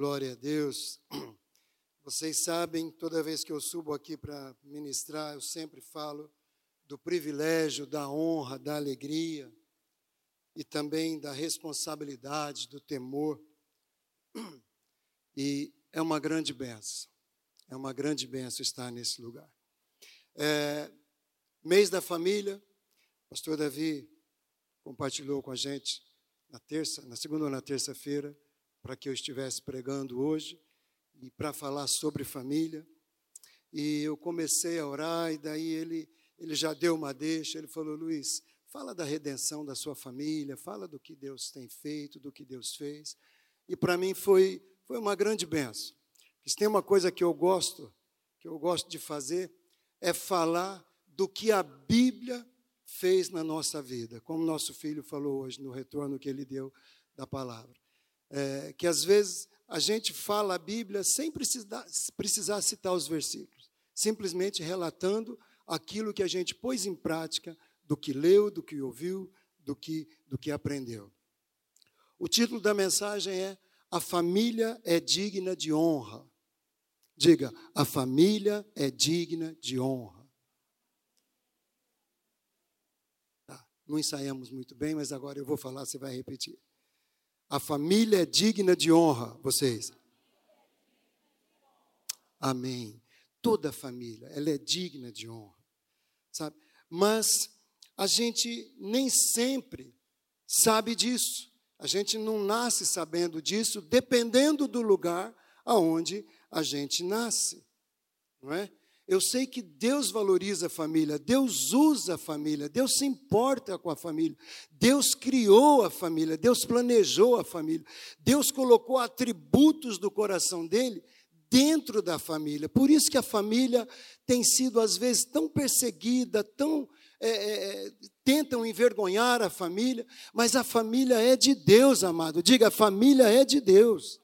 Glória a Deus. Vocês sabem, toda vez que eu subo aqui para ministrar, eu sempre falo do privilégio, da honra, da alegria e também da responsabilidade, do temor. E é uma grande benção, é uma grande benção estar nesse lugar. É, mês da família, pastor Davi compartilhou com a gente na terça, na segunda ou na terça-feira, para que eu estivesse pregando hoje e para falar sobre família. E eu comecei a orar e daí ele ele já deu uma deixa, ele falou: "Luiz, fala da redenção da sua família, fala do que Deus tem feito, do que Deus fez". E para mim foi foi uma grande benção. Se tem uma coisa que eu gosto, que eu gosto de fazer, é falar do que a Bíblia fez na nossa vida, como nosso filho falou hoje no retorno que ele deu da palavra. É, que às vezes a gente fala a Bíblia sem precisar, precisar citar os versículos, simplesmente relatando aquilo que a gente pôs em prática, do que leu, do que ouviu, do que, do que aprendeu. O título da mensagem é A família é digna de honra. Diga, a família é digna de honra. Tá, não ensaiamos muito bem, mas agora eu vou falar, você vai repetir. A família é digna de honra, vocês. Amém. Toda família, ela é digna de honra. Sabe? Mas a gente nem sempre sabe disso. A gente não nasce sabendo disso, dependendo do lugar aonde a gente nasce. Não é? Eu sei que Deus valoriza a família, Deus usa a família, Deus se importa com a família, Deus criou a família, Deus planejou a família, Deus colocou atributos do coração dele dentro da família. Por isso que a família tem sido, às vezes, tão perseguida, tão. É, é, é tentam envergonhar a família, mas a família é de Deus, amado. Diga, a família é de Deus.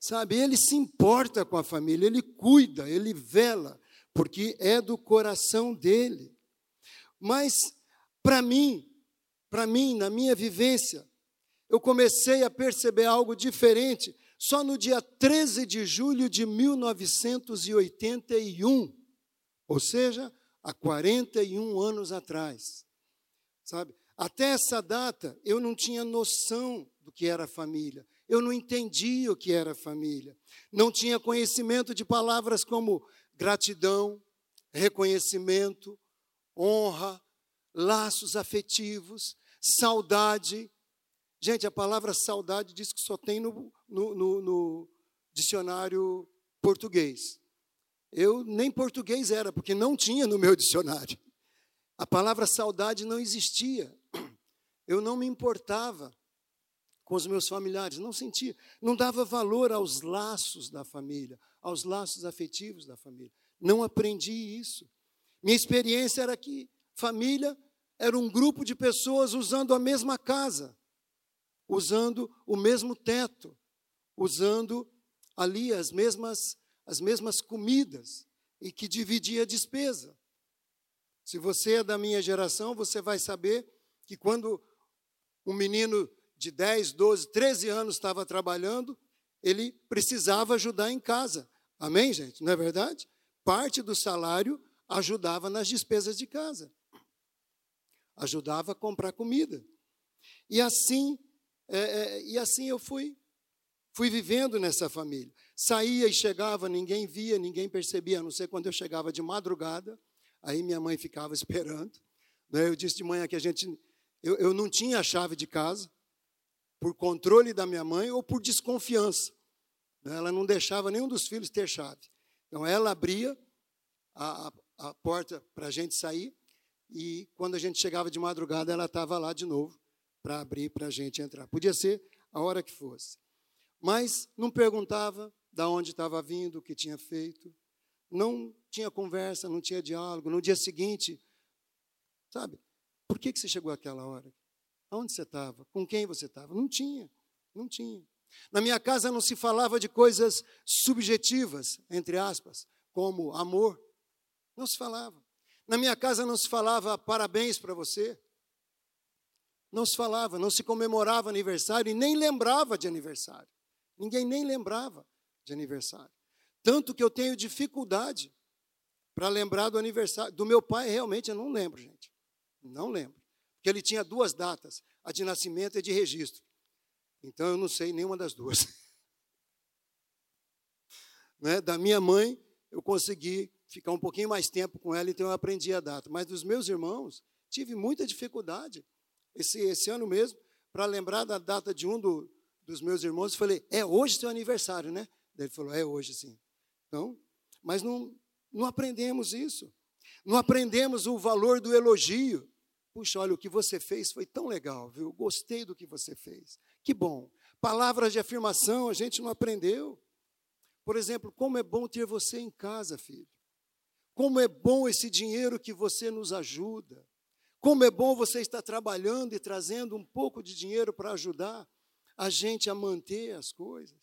Sabe, ele se importa com a família, ele cuida, ele vela, porque é do coração dele. Mas, para mim, para mim, na minha vivência, eu comecei a perceber algo diferente só no dia 13 de julho de 1981, ou seja, há 41 anos atrás. Sabe? Até essa data, eu não tinha noção do que era família. Eu não entendia o que era família. Não tinha conhecimento de palavras como gratidão, reconhecimento, honra, laços afetivos, saudade. Gente, a palavra saudade diz que só tem no, no, no, no dicionário português. Eu nem português era, porque não tinha no meu dicionário. A palavra saudade não existia. Eu não me importava com os meus familiares, não sentia, não dava valor aos laços da família, aos laços afetivos da família. Não aprendi isso. Minha experiência era que família era um grupo de pessoas usando a mesma casa, usando o mesmo teto, usando ali as mesmas as mesmas comidas e que dividia a despesa. Se você é da minha geração, você vai saber que quando um menino de 10, 12, 13 anos estava trabalhando, ele precisava ajudar em casa. Amém, gente? Não é verdade? Parte do salário ajudava nas despesas de casa. Ajudava a comprar comida. E assim, é, é, e assim eu fui, fui vivendo nessa família. Saía e chegava, ninguém via, ninguém percebia, a não ser quando eu chegava de madrugada, aí minha mãe ficava esperando. Né? Eu disse de manhã que a gente, eu, eu não tinha a chave de casa, por controle da minha mãe ou por desconfiança. Né? Ela não deixava nenhum dos filhos ter chave. Então, ela abria a, a, a porta para a gente sair e, quando a gente chegava de madrugada, ela estava lá de novo para abrir para a gente entrar. Podia ser a hora que fosse. Mas não perguntava da onde estava vindo, o que tinha feito. Não tinha conversa, não tinha diálogo. No dia seguinte, sabe, por que, que você chegou àquela hora? Onde você estava? Com quem você estava? Não tinha, não tinha. Na minha casa não se falava de coisas subjetivas, entre aspas, como amor. Não se falava. Na minha casa não se falava parabéns para você. Não se falava, não se comemorava aniversário e nem lembrava de aniversário. Ninguém nem lembrava de aniversário. Tanto que eu tenho dificuldade para lembrar do aniversário. Do meu pai, realmente, eu não lembro, gente. Não lembro. Porque ele tinha duas datas, a de nascimento e a de registro. Então eu não sei nenhuma das duas. né? Da minha mãe, eu consegui ficar um pouquinho mais tempo com ela, então eu aprendi a data. Mas dos meus irmãos, tive muita dificuldade. Esse, esse ano mesmo, para lembrar da data de um do, dos meus irmãos, eu falei, é hoje seu aniversário, né? Ele falou, é hoje sim. Então, mas não, não aprendemos isso. Não aprendemos o valor do elogio. Puxa, olha, o que você fez foi tão legal, viu? Gostei do que você fez. Que bom. Palavras de afirmação a gente não aprendeu. Por exemplo, como é bom ter você em casa, filho. Como é bom esse dinheiro que você nos ajuda. Como é bom você estar trabalhando e trazendo um pouco de dinheiro para ajudar a gente a manter as coisas.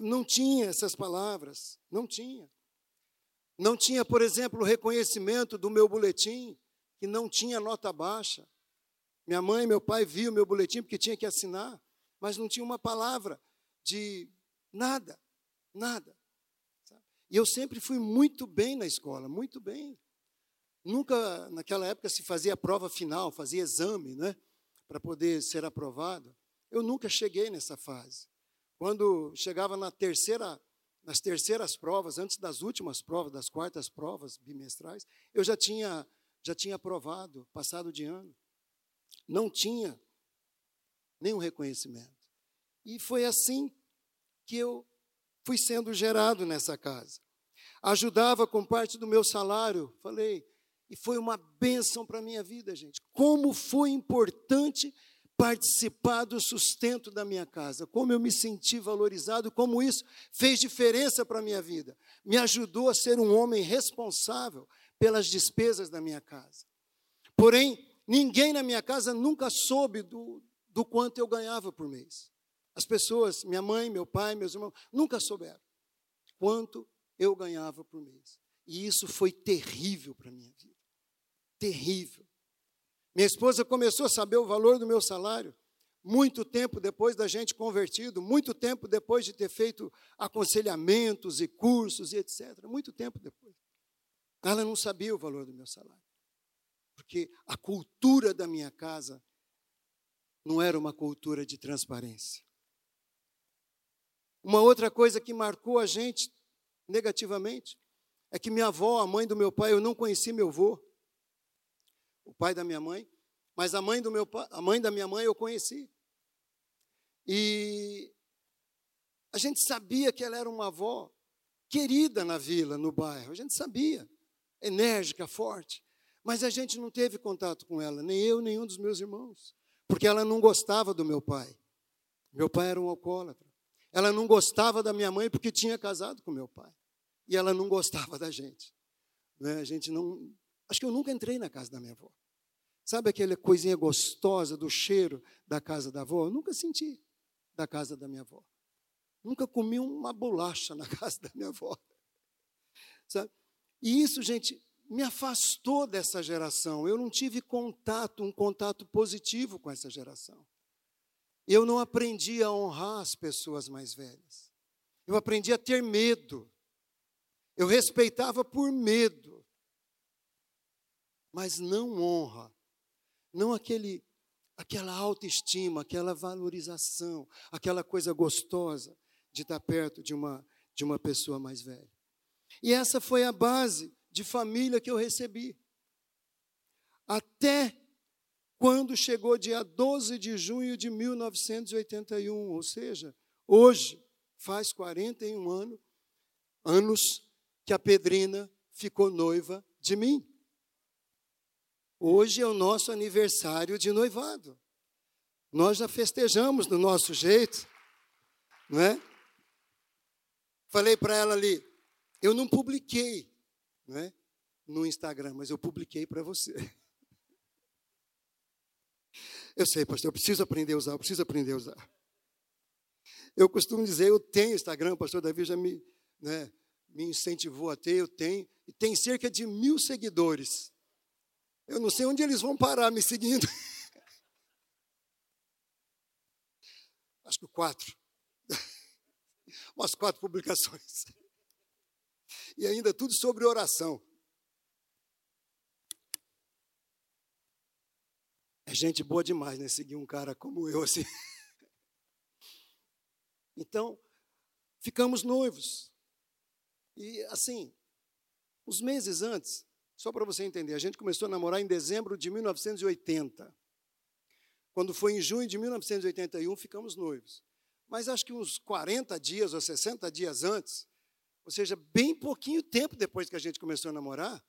Não tinha essas palavras, não tinha. Não tinha, por exemplo, o reconhecimento do meu boletim, que não tinha nota baixa. Minha mãe e meu pai viam meu boletim porque tinha que assinar, mas não tinha uma palavra de nada. Nada. E eu sempre fui muito bem na escola, muito bem. Nunca, naquela época, se fazia prova final, fazia exame, né? Para poder ser aprovado. Eu nunca cheguei nessa fase. Quando chegava na terceira, nas terceiras provas, antes das últimas provas, das quartas provas bimestrais, eu já tinha, já tinha aprovado, passado de ano. Não tinha nenhum reconhecimento. E foi assim que eu fui sendo gerado nessa casa. Ajudava com parte do meu salário, falei, e foi uma bênção para a minha vida, gente. Como foi importante participar do sustento da minha casa, como eu me senti valorizado, como isso fez diferença para a minha vida. Me ajudou a ser um homem responsável pelas despesas da minha casa. Porém, ninguém na minha casa nunca soube do, do quanto eu ganhava por mês. As pessoas, minha mãe, meu pai, meus irmãos, nunca souberam quanto eu ganhava por mês. E isso foi terrível para a minha vida. Terrível. Minha esposa começou a saber o valor do meu salário muito tempo depois da gente convertido, muito tempo depois de ter feito aconselhamentos e cursos e etc. Muito tempo depois. Ela não sabia o valor do meu salário. Porque a cultura da minha casa não era uma cultura de transparência. Uma outra coisa que marcou a gente negativamente é que minha avó, a mãe do meu pai, eu não conheci meu avô, o pai da minha mãe, mas a mãe do meu a mãe da minha mãe eu conheci. E a gente sabia que ela era uma avó querida na vila, no bairro. A gente sabia, enérgica, forte. Mas a gente não teve contato com ela, nem eu, nenhum dos meus irmãos, porque ela não gostava do meu pai. Meu pai era um alcoólatra. Ela não gostava da minha mãe porque tinha casado com meu pai. E ela não gostava da gente. Né? A gente não. Acho que eu nunca entrei na casa da minha avó. Sabe aquela coisinha gostosa do cheiro da casa da avó? Eu nunca senti da casa da minha avó. Nunca comi uma bolacha na casa da minha avó. Sabe? E isso, gente, me afastou dessa geração. Eu não tive contato, um contato positivo com essa geração. Eu não aprendi a honrar as pessoas mais velhas. Eu aprendi a ter medo. Eu respeitava por medo. Mas não honra. Não aquele aquela autoestima, aquela valorização, aquela coisa gostosa de estar perto de uma de uma pessoa mais velha. E essa foi a base de família que eu recebi. Até quando chegou dia 12 de junho de 1981, ou seja, hoje faz 41 anos, anos que a Pedrina ficou noiva de mim. Hoje é o nosso aniversário de noivado. Nós já festejamos do nosso jeito, não é? Falei para ela ali, eu não publiquei, não é? No Instagram, mas eu publiquei para você. Eu sei, pastor, eu preciso aprender a usar, eu preciso aprender a usar. Eu costumo dizer, eu tenho Instagram, o pastor Davi já me, né, me incentivou a ter, eu tenho, e tem cerca de mil seguidores. Eu não sei onde eles vão parar me seguindo. Acho que quatro. umas quatro publicações. E ainda tudo sobre oração. É gente boa demais, né? Seguir um cara como eu, assim. Então, ficamos noivos. E, assim, uns meses antes, só para você entender, a gente começou a namorar em dezembro de 1980. Quando foi em junho de 1981, ficamos noivos. Mas acho que uns 40 dias ou 60 dias antes, ou seja, bem pouquinho tempo depois que a gente começou a namorar,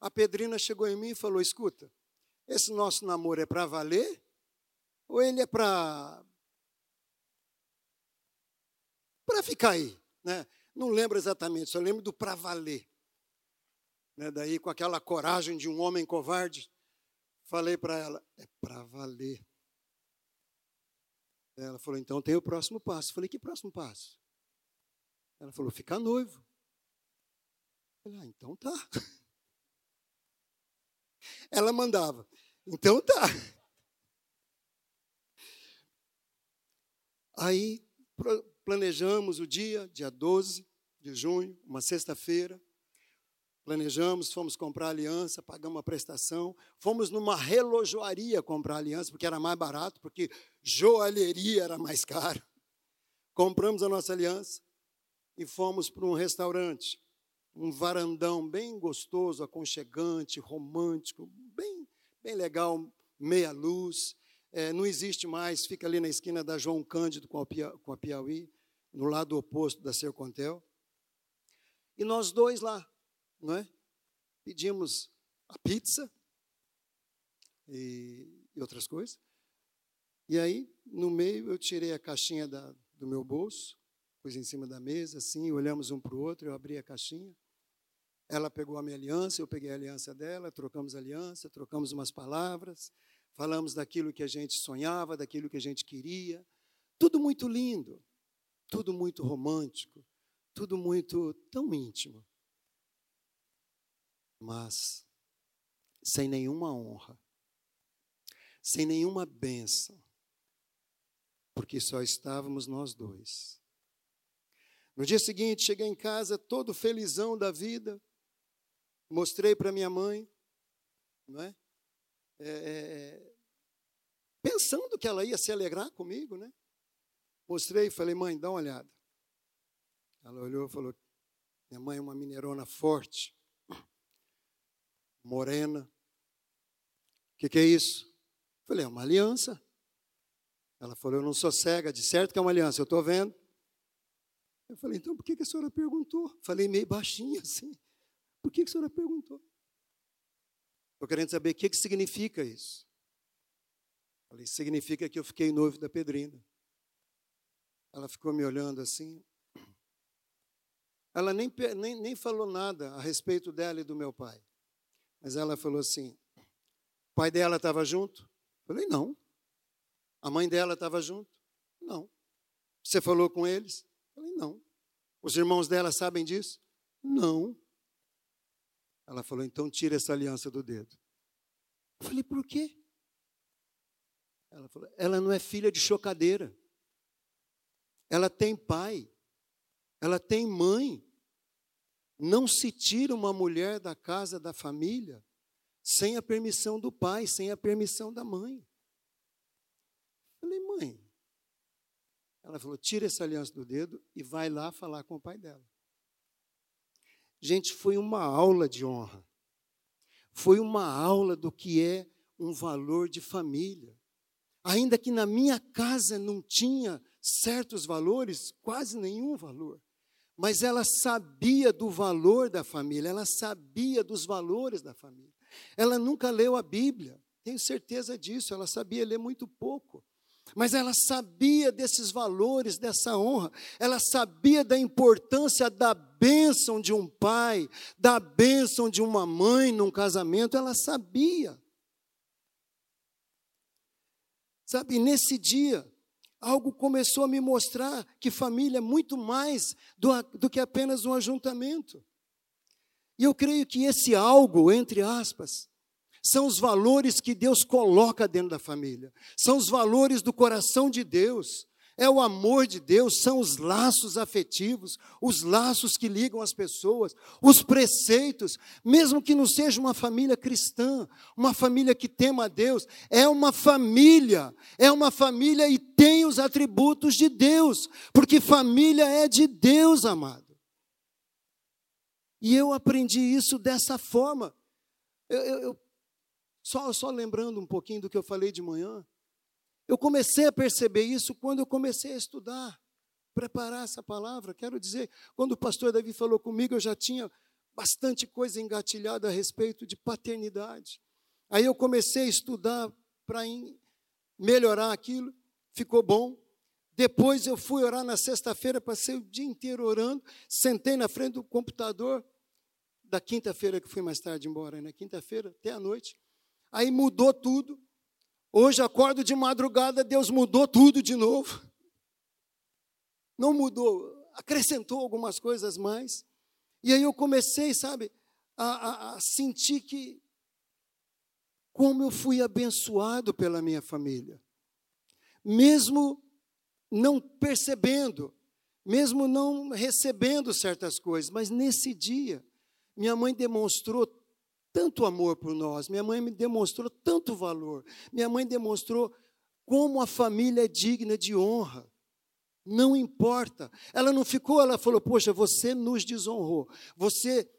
a Pedrina chegou em mim e falou: Escuta, esse nosso namoro é para valer? Ou ele é para. para ficar aí? Né? Não lembro exatamente, só lembro do para valer. Né? Daí, com aquela coragem de um homem covarde, falei para ela: é para valer. Ela falou: então tem o próximo passo. falei: que próximo passo? Ela falou: ficar noivo. falei: ah, então tá. Ela mandava: então tá. Aí planejamos o dia, dia 12 de junho, uma sexta-feira. Planejamos, fomos comprar aliança, pagamos a prestação, fomos numa relojoaria comprar aliança, porque era mais barato, porque joalheria era mais caro. Compramos a nossa aliança e fomos para um restaurante, um varandão bem gostoso, aconchegante, romântico, bem bem legal, meia luz. É, não existe mais, fica ali na esquina da João Cândido com a, Piauí, no lado oposto da Sercontel. E nós dois lá, não é? Pedimos a pizza e, e outras coisas. E aí, no meio, eu tirei a caixinha da, do meu bolso, pus em cima da mesa, assim, olhamos um para o outro, eu abri a caixinha. Ela pegou a minha aliança, eu peguei a aliança dela, trocamos aliança, trocamos umas palavras, falamos daquilo que a gente sonhava, daquilo que a gente queria. Tudo muito lindo, tudo muito romântico, tudo muito tão íntimo. Mas sem nenhuma honra, sem nenhuma bênção, porque só estávamos nós dois. No dia seguinte, cheguei em casa todo felizão da vida, mostrei para minha mãe, não é? É, é? é, pensando que ela ia se alegrar comigo, né? Mostrei e falei, mãe, dá uma olhada. Ela olhou e falou, minha mãe é uma mineirona forte, morena. O que, que é isso? Falei, é uma aliança. Ela falou, eu não sou cega, de certo que é uma aliança, eu estou vendo. Eu falei, então por que, que a senhora perguntou? Falei meio baixinho assim. Por que, que a senhora perguntou? Estou querendo saber o que, que significa isso. Falei, significa que eu fiquei noivo da Pedrina. Ela ficou me olhando assim. Ela nem, nem, nem falou nada a respeito dela e do meu pai. Mas ela falou assim: o pai dela estava junto? Falei, não. A mãe dela estava junto? Não. Você falou com eles? Falei, não. Os irmãos dela sabem disso? Não. Ela falou: então tira essa aliança do dedo. Eu falei: por quê? Ela falou: ela não é filha de chocadeira. Ela tem pai. Ela tem mãe. Não se tira uma mulher da casa da família sem a permissão do pai, sem a permissão da mãe. Eu falei, mãe. Ela falou: tira essa aliança do dedo e vai lá falar com o pai dela. Gente, foi uma aula de honra. Foi uma aula do que é um valor de família. Ainda que na minha casa não tinha certos valores, quase nenhum valor. Mas ela sabia do valor da família, ela sabia dos valores da família. Ela nunca leu a Bíblia, tenho certeza disso, ela sabia ler muito pouco. Mas ela sabia desses valores, dessa honra, ela sabia da importância da bênção de um pai, da bênção de uma mãe num casamento, ela sabia. Sabe, nesse dia, algo começou a me mostrar que família é muito mais do, do que apenas um ajuntamento. E eu creio que esse algo, entre aspas, são os valores que Deus coloca dentro da família, são os valores do coração de Deus. é o amor de Deus, são os laços afetivos, os laços que ligam as pessoas, os preceitos, mesmo que não seja uma família cristã, uma família que tema a Deus, é uma família, é uma família e tem os atributos de Deus, porque família é de Deus, amado. E eu aprendi isso dessa forma. Eu, eu, só, só lembrando um pouquinho do que eu falei de manhã, eu comecei a perceber isso quando eu comecei a estudar, preparar essa palavra. Quero dizer, quando o pastor Davi falou comigo, eu já tinha bastante coisa engatilhada a respeito de paternidade. Aí eu comecei a estudar para melhorar aquilo, ficou bom. Depois eu fui orar na sexta-feira, passei o dia inteiro orando, sentei na frente do computador, da quinta-feira que fui mais tarde embora, na né? quinta-feira até a noite. Aí mudou tudo. Hoje acordo de madrugada, Deus mudou tudo de novo. Não mudou, acrescentou algumas coisas mais. E aí eu comecei, sabe, a, a, a sentir que como eu fui abençoado pela minha família. Mesmo não percebendo, mesmo não recebendo certas coisas, mas nesse dia, minha mãe demonstrou tanto amor por nós, minha mãe me demonstrou tanto valor, minha mãe demonstrou como a família é digna de honra. Não importa. Ela não ficou, ela falou: Poxa, você nos desonrou, você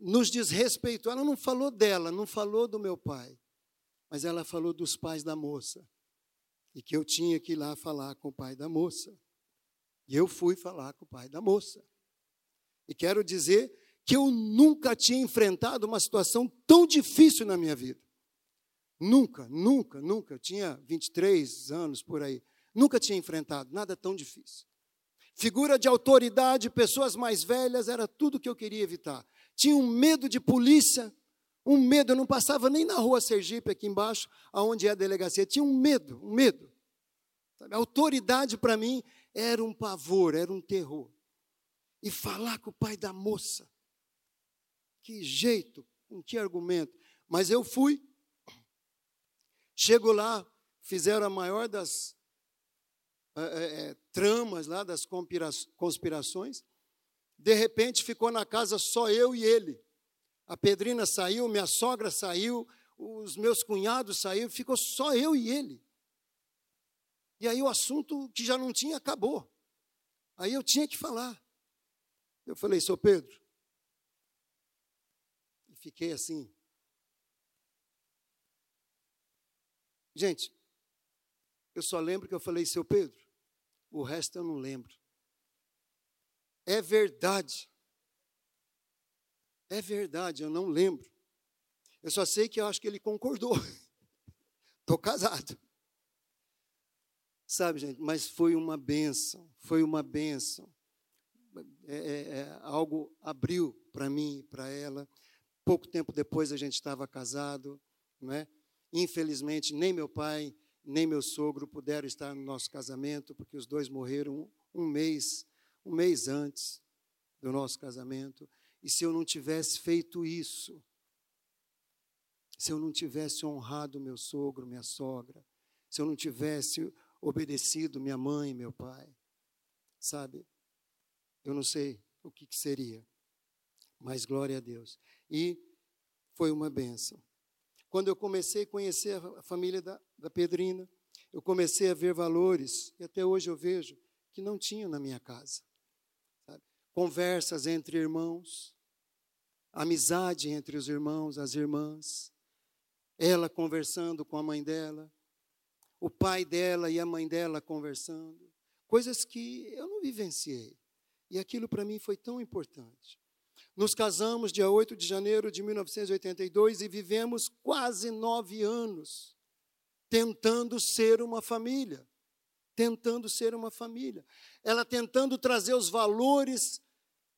nos desrespeitou. Ela não falou dela, não falou do meu pai, mas ela falou dos pais da moça. E que eu tinha que ir lá falar com o pai da moça. E eu fui falar com o pai da moça. E quero dizer que eu nunca tinha enfrentado uma situação tão difícil na minha vida. Nunca, nunca, nunca. Eu tinha 23 anos por aí. Nunca tinha enfrentado nada tão difícil. Figura de autoridade, pessoas mais velhas, era tudo que eu queria evitar. Tinha um medo de polícia, um medo, eu não passava nem na rua Sergipe, aqui embaixo, aonde é a delegacia. Tinha um medo, um medo. Autoridade para mim era um pavor, era um terror. E falar com o pai da moça, que jeito, com que argumento. Mas eu fui, chego lá, fizeram a maior das é, é, tramas lá, das conspirações. De repente ficou na casa só eu e ele. A Pedrina saiu, minha sogra saiu, os meus cunhados saíram, ficou só eu e ele. E aí o assunto que já não tinha acabou. Aí eu tinha que falar. Eu falei, seu Pedro, fiquei assim. Gente, eu só lembro que eu falei, seu Pedro, o resto eu não lembro. É verdade. É verdade, eu não lembro. Eu só sei que eu acho que ele concordou. Estou casado. Sabe, gente, mas foi uma benção, foi uma benção. É, é, é, algo abriu para mim, para ela. Pouco tempo depois a gente estava casado, não é? Infelizmente, nem meu pai, nem meu sogro puderam estar no nosso casamento, porque os dois morreram um mês, um mês antes do nosso casamento. E se eu não tivesse feito isso, se eu não tivesse honrado meu sogro, minha sogra, se eu não tivesse obedecido minha mãe, meu pai, sabe? Eu não sei o que, que seria, mas glória a Deus e foi uma benção. Quando eu comecei a conhecer a família da, da Pedrina, eu comecei a ver valores, e até hoje eu vejo, que não tinham na minha casa. Sabe? Conversas entre irmãos, amizade entre os irmãos, as irmãs, ela conversando com a mãe dela, o pai dela e a mãe dela conversando, coisas que eu não vivenciei. E aquilo para mim foi tão importante. Nos casamos dia 8 de janeiro de 1982 e vivemos quase nove anos tentando ser uma família. Tentando ser uma família. Ela tentando trazer os valores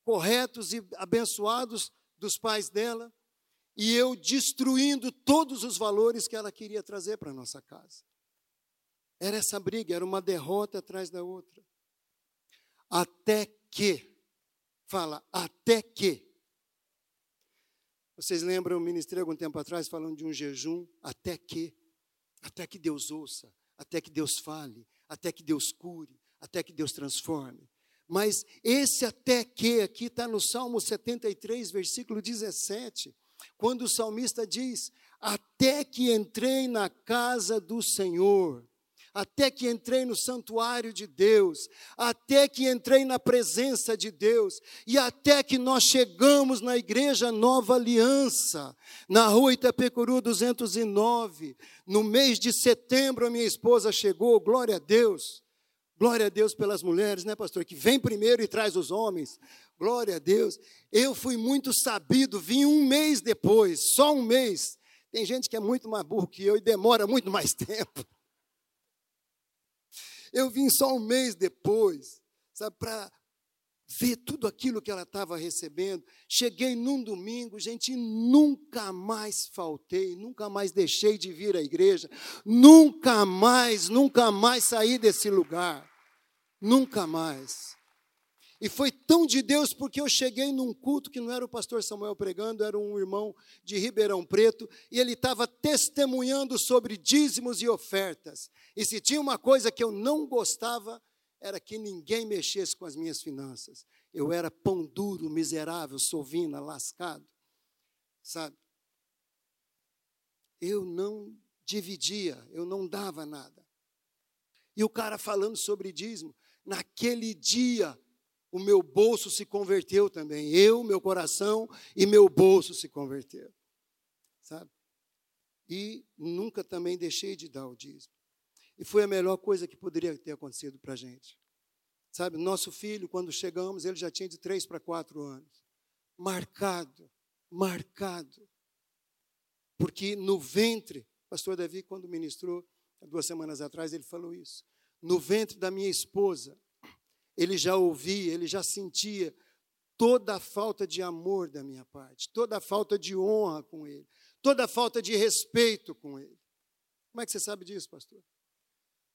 corretos e abençoados dos pais dela, e eu destruindo todos os valores que ela queria trazer para a nossa casa. Era essa briga, era uma derrota atrás da outra. Até que, fala, até que vocês lembram, eu ministrei algum tempo atrás falando de um jejum até que, até que Deus ouça, até que Deus fale, até que Deus cure, até que Deus transforme. Mas esse até que aqui está no Salmo 73, versículo 17, quando o salmista diz: Até que entrei na casa do Senhor, até que entrei no santuário de Deus, até que entrei na presença de Deus, e até que nós chegamos na igreja Nova Aliança, na rua Itapecuru 209, no mês de setembro a minha esposa chegou, glória a Deus. Glória a Deus pelas mulheres, né, pastor? Que vem primeiro e traz os homens. Glória a Deus. Eu fui muito sabido, vim um mês depois, só um mês. Tem gente que é muito mais burro que eu e demora muito mais tempo. Eu vim só um mês depois, sabe, para ver tudo aquilo que ela estava recebendo. Cheguei num domingo, gente, nunca mais faltei, nunca mais deixei de vir à igreja, nunca mais, nunca mais saí desse lugar. Nunca mais. E foi tão de Deus porque eu cheguei num culto que não era o pastor Samuel pregando, era um irmão de Ribeirão Preto, e ele estava testemunhando sobre dízimos e ofertas. E se tinha uma coisa que eu não gostava, era que ninguém mexesse com as minhas finanças. Eu era pão duro, miserável, sovina, lascado. Sabe? Eu não dividia, eu não dava nada. E o cara falando sobre dízimo, naquele dia o meu bolso se converteu também. Eu, meu coração e meu bolso se converteram. Sabe? E nunca também deixei de dar o dízimo. E foi a melhor coisa que poderia ter acontecido para a gente. Sabe, nosso filho, quando chegamos, ele já tinha de três para quatro anos. Marcado, marcado. Porque no ventre, pastor Davi, quando ministrou, duas semanas atrás, ele falou isso. No ventre da minha esposa, ele já ouvia, ele já sentia toda a falta de amor da minha parte, toda a falta de honra com ele, toda a falta de respeito com ele. Como é que você sabe disso, pastor?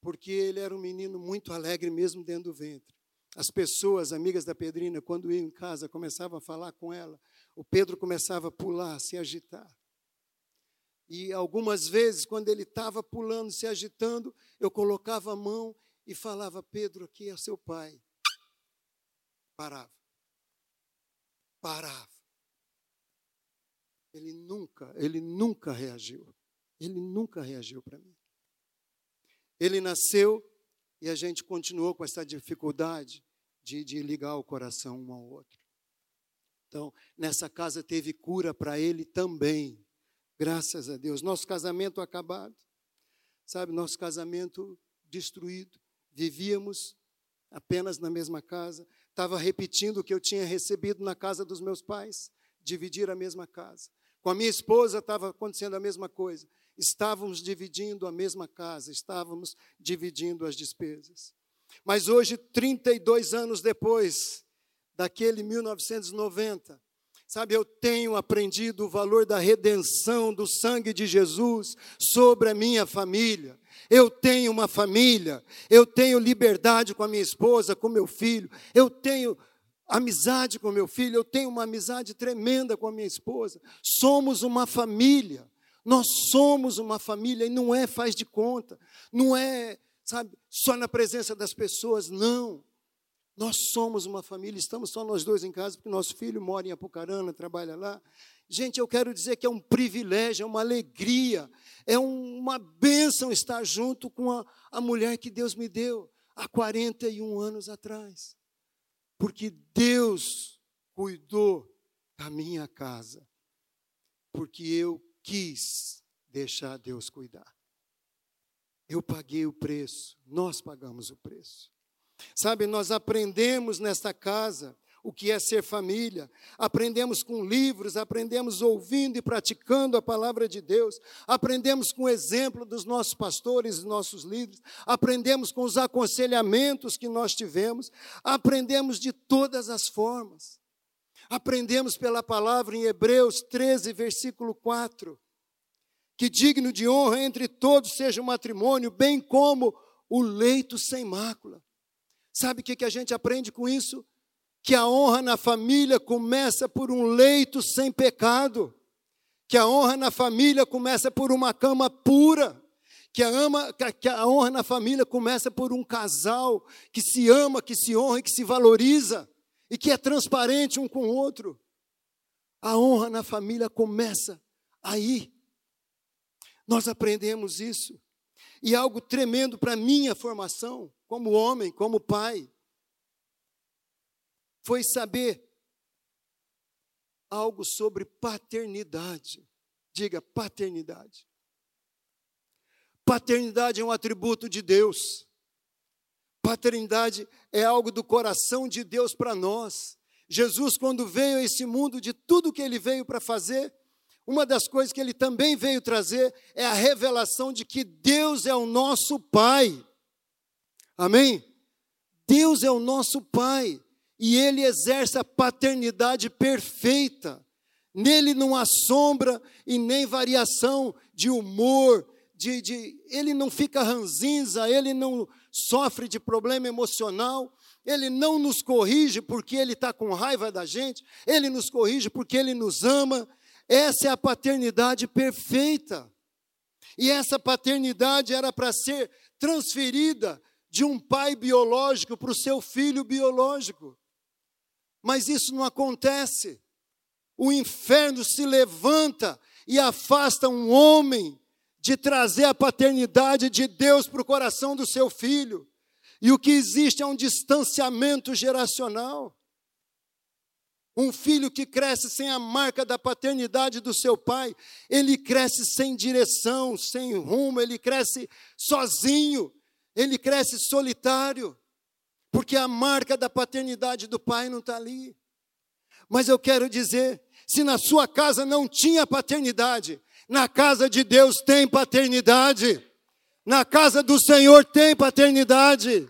Porque ele era um menino muito alegre mesmo dentro do ventre. As pessoas, amigas da Pedrina, quando iam em casa, começavam a falar com ela, o Pedro começava a pular, a se agitar. E algumas vezes, quando ele estava pulando, se agitando, eu colocava a mão e falava: Pedro, aqui é seu pai parava. Parava. Ele nunca, ele nunca reagiu. Ele nunca reagiu para mim. Ele nasceu e a gente continuou com essa dificuldade de, de ligar o coração um ao outro. Então, nessa casa teve cura para ele também. Graças a Deus. Nosso casamento acabado. Sabe, nosso casamento destruído. Vivíamos apenas na mesma casa estava repetindo o que eu tinha recebido na casa dos meus pais, dividir a mesma casa. Com a minha esposa estava acontecendo a mesma coisa. Estávamos dividindo a mesma casa, estávamos dividindo as despesas. Mas hoje, 32 anos depois daquele 1990, Sabe, eu tenho aprendido o valor da redenção do sangue de Jesus sobre a minha família. Eu tenho uma família, eu tenho liberdade com a minha esposa, com meu filho, eu tenho amizade com meu filho, eu tenho uma amizade tremenda com a minha esposa. Somos uma família. Nós somos uma família e não é faz de conta, não é, sabe, só na presença das pessoas, não. Nós somos uma família, estamos só nós dois em casa, porque nosso filho mora em Apucarana, trabalha lá. Gente, eu quero dizer que é um privilégio, é uma alegria, é uma bênção estar junto com a, a mulher que Deus me deu há 41 anos atrás. Porque Deus cuidou da minha casa, porque eu quis deixar Deus cuidar. Eu paguei o preço, nós pagamos o preço. Sabe, nós aprendemos nesta casa o que é ser família. Aprendemos com livros, aprendemos ouvindo e praticando a palavra de Deus, aprendemos com o exemplo dos nossos pastores e nossos líderes, aprendemos com os aconselhamentos que nós tivemos, aprendemos de todas as formas. Aprendemos pela palavra em Hebreus 13, versículo 4, que digno de honra entre todos seja o matrimônio, bem como o leito sem mácula. Sabe o que, a gente aprende com isso? Que a honra na família começa por um leito sem pecado, que a honra na família começa por uma cama pura, que a, ama, que a honra na família começa por um casal que se ama, que se honra e que se valoriza e que é transparente um com o outro. A honra na família começa aí. Nós aprendemos isso. E é algo tremendo para minha formação, como homem, como pai, foi saber algo sobre paternidade. Diga, paternidade. Paternidade é um atributo de Deus. Paternidade é algo do coração de Deus para nós. Jesus, quando veio a esse mundo, de tudo que ele veio para fazer, uma das coisas que ele também veio trazer é a revelação de que Deus é o nosso Pai. Amém? Deus é o nosso Pai e ele exerce a paternidade perfeita. Nele não há sombra e nem variação de humor, de, de, ele não fica ranzinza, ele não sofre de problema emocional, ele não nos corrige porque ele está com raiva da gente, ele nos corrige porque ele nos ama. Essa é a paternidade perfeita. E essa paternidade era para ser transferida de um pai biológico para o seu filho biológico. Mas isso não acontece. O inferno se levanta e afasta um homem de trazer a paternidade de Deus para o coração do seu filho. E o que existe é um distanciamento geracional. Um filho que cresce sem a marca da paternidade do seu pai, ele cresce sem direção, sem rumo, ele cresce sozinho, ele cresce solitário, porque a marca da paternidade do pai não está ali. Mas eu quero dizer: se na sua casa não tinha paternidade, na casa de Deus tem paternidade. Na casa do Senhor tem paternidade.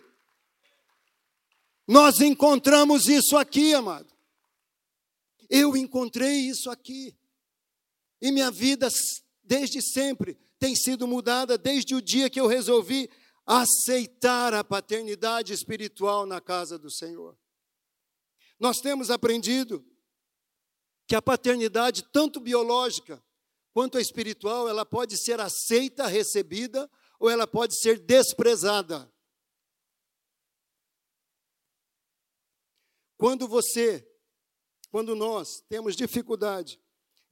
Nós encontramos isso aqui, amado. Eu encontrei isso aqui. E minha vida, desde sempre, tem sido mudada desde o dia que eu resolvi aceitar a paternidade espiritual na casa do Senhor. Nós temos aprendido que a paternidade, tanto biológica quanto a espiritual, ela pode ser aceita, recebida, ou ela pode ser desprezada. Quando você, quando nós temos dificuldade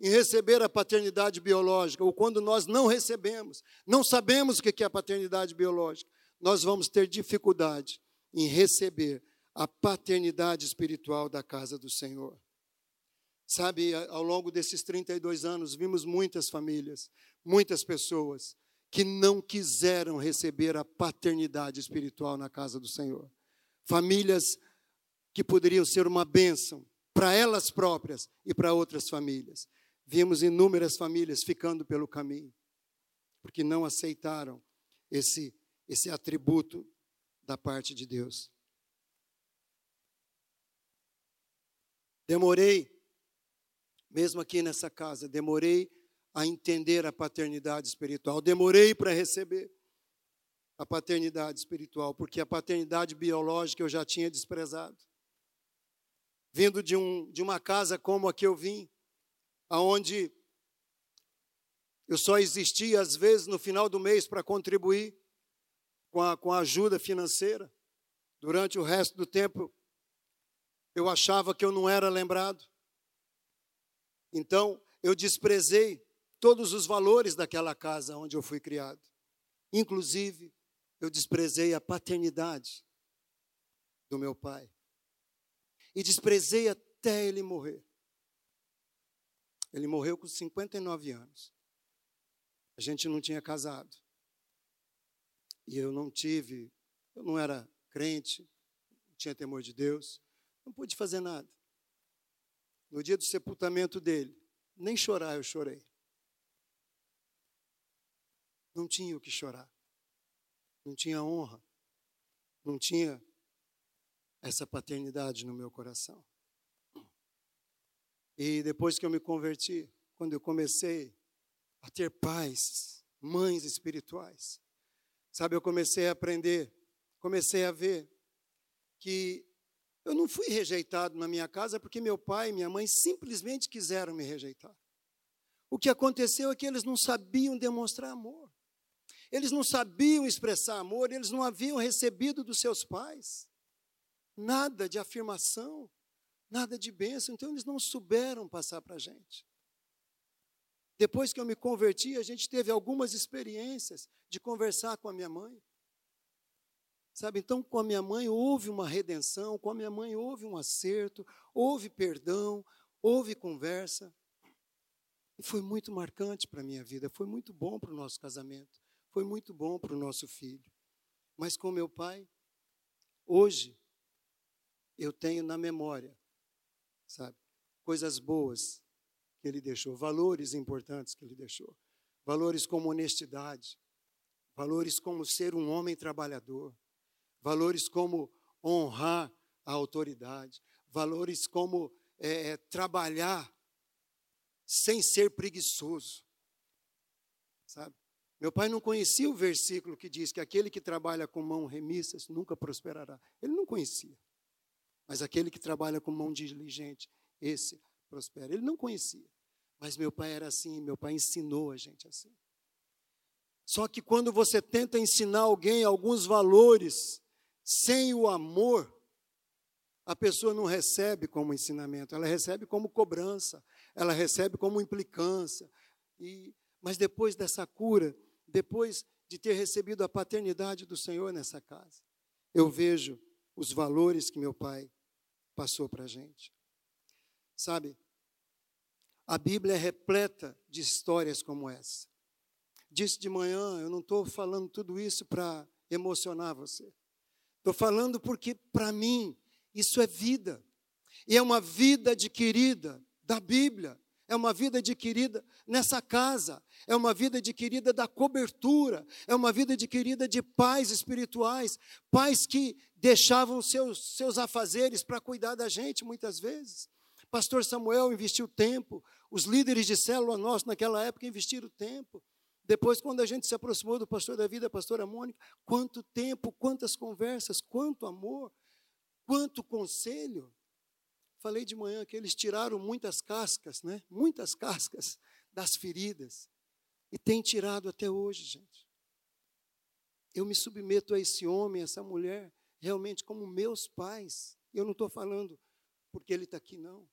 em receber a paternidade biológica, ou quando nós não recebemos, não sabemos o que é a paternidade biológica, nós vamos ter dificuldade em receber a paternidade espiritual da casa do Senhor. Sabe, ao longo desses 32 anos, vimos muitas famílias, muitas pessoas que não quiseram receber a paternidade espiritual na casa do Senhor. Famílias que poderiam ser uma bênção para elas próprias e para outras famílias. Vimos inúmeras famílias ficando pelo caminho, porque não aceitaram esse, esse atributo da parte de Deus. Demorei mesmo aqui nessa casa, demorei a entender a paternidade espiritual, demorei para receber a paternidade espiritual, porque a paternidade biológica eu já tinha desprezado. Vindo de, um, de uma casa como a que eu vim, aonde eu só existia às vezes no final do mês para contribuir com a, com a ajuda financeira. Durante o resto do tempo, eu achava que eu não era lembrado. Então, eu desprezei todos os valores daquela casa onde eu fui criado. Inclusive, eu desprezei a paternidade do meu pai. E desprezei até ele morrer. Ele morreu com 59 anos. A gente não tinha casado. E eu não tive, eu não era crente, não tinha temor de Deus, não pude fazer nada no dia do sepultamento dele, nem chorar eu chorei. Não tinha o que chorar. Não tinha honra. Não tinha essa paternidade no meu coração. E depois que eu me converti, quando eu comecei a ter pais, mães espirituais, sabe, eu comecei a aprender, comecei a ver que eu não fui rejeitado na minha casa porque meu pai e minha mãe simplesmente quiseram me rejeitar. O que aconteceu é que eles não sabiam demonstrar amor. eles não sabiam expressar amor, eles não haviam recebido dos seus pais nada de afirmação, nada de bênção, então eles não souberam passar para a gente. Depois que eu me converti, a gente teve algumas experiências de conversar com a minha mãe. Sabe, então com a minha mãe houve uma redenção, com a minha mãe houve um acerto, houve perdão, houve conversa. E foi muito marcante para a minha vida, foi muito bom para o nosso casamento, foi muito bom para o nosso filho. Mas com meu pai, hoje, eu tenho na memória, sabe, coisas boas que ele deixou, valores importantes que ele deixou. Valores como honestidade, valores como ser um homem trabalhador, valores como honrar a autoridade, valores como é, é, trabalhar sem ser preguiçoso. Sabe? Meu pai não conhecia o versículo que diz que aquele que trabalha com mão remissas nunca prosperará. Ele não conhecia. Mas aquele que trabalha com mão diligente, esse prospera. Ele não conhecia. Mas meu pai era assim, meu pai ensinou a gente assim. Só que quando você tenta ensinar alguém alguns valores sem o amor, a pessoa não recebe como ensinamento, ela recebe como cobrança, ela recebe como implicância. E, mas depois dessa cura, depois de ter recebido a paternidade do Senhor nessa casa, eu vejo os valores que meu pai passou para a gente. Sabe, a Bíblia é repleta de histórias como essa. Disse de manhã, eu não estou falando tudo isso para emocionar você. Estou falando porque, para mim, isso é vida. E é uma vida adquirida da Bíblia. É uma vida adquirida nessa casa. É uma vida adquirida da cobertura. É uma vida adquirida de pais espirituais. Pais que deixavam seus, seus afazeres para cuidar da gente, muitas vezes. Pastor Samuel investiu tempo. Os líderes de célula nossos naquela época investiram tempo. Depois, quando a gente se aproximou do pastor da vida, a pastora Mônica, quanto tempo, quantas conversas, quanto amor, quanto conselho. Falei de manhã que eles tiraram muitas cascas, né? Muitas cascas das feridas. E tem tirado até hoje, gente. Eu me submeto a esse homem, a essa mulher, realmente como meus pais. Eu não estou falando porque ele está aqui, não.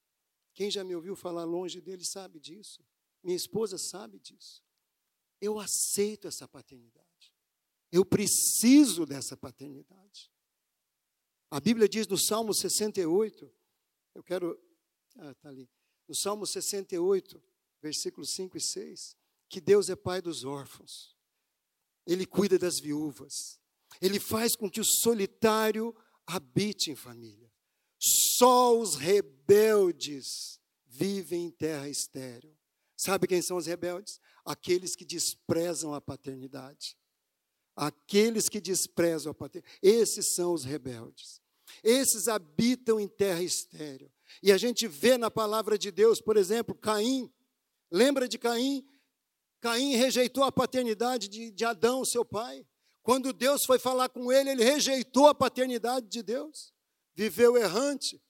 Quem já me ouviu falar longe dele sabe disso. Minha esposa sabe disso. Eu aceito essa paternidade. Eu preciso dessa paternidade. A Bíblia diz no Salmo 68, eu quero. Ah, está ali. No Salmo 68, versículos 5 e 6, que Deus é pai dos órfãos, Ele cuida das viúvas, Ele faz com que o solitário habite em família. Só os rebeldes vivem em terra estéril. Sabe quem são os rebeldes? Aqueles que desprezam a paternidade. Aqueles que desprezam a paternidade. Esses são os rebeldes. Esses habitam em terra estéril. E a gente vê na palavra de Deus, por exemplo, Caim. Lembra de Caim? Caim rejeitou a paternidade de, de Adão, seu pai. Quando Deus foi falar com ele, ele rejeitou a paternidade de Deus. Viveu errante.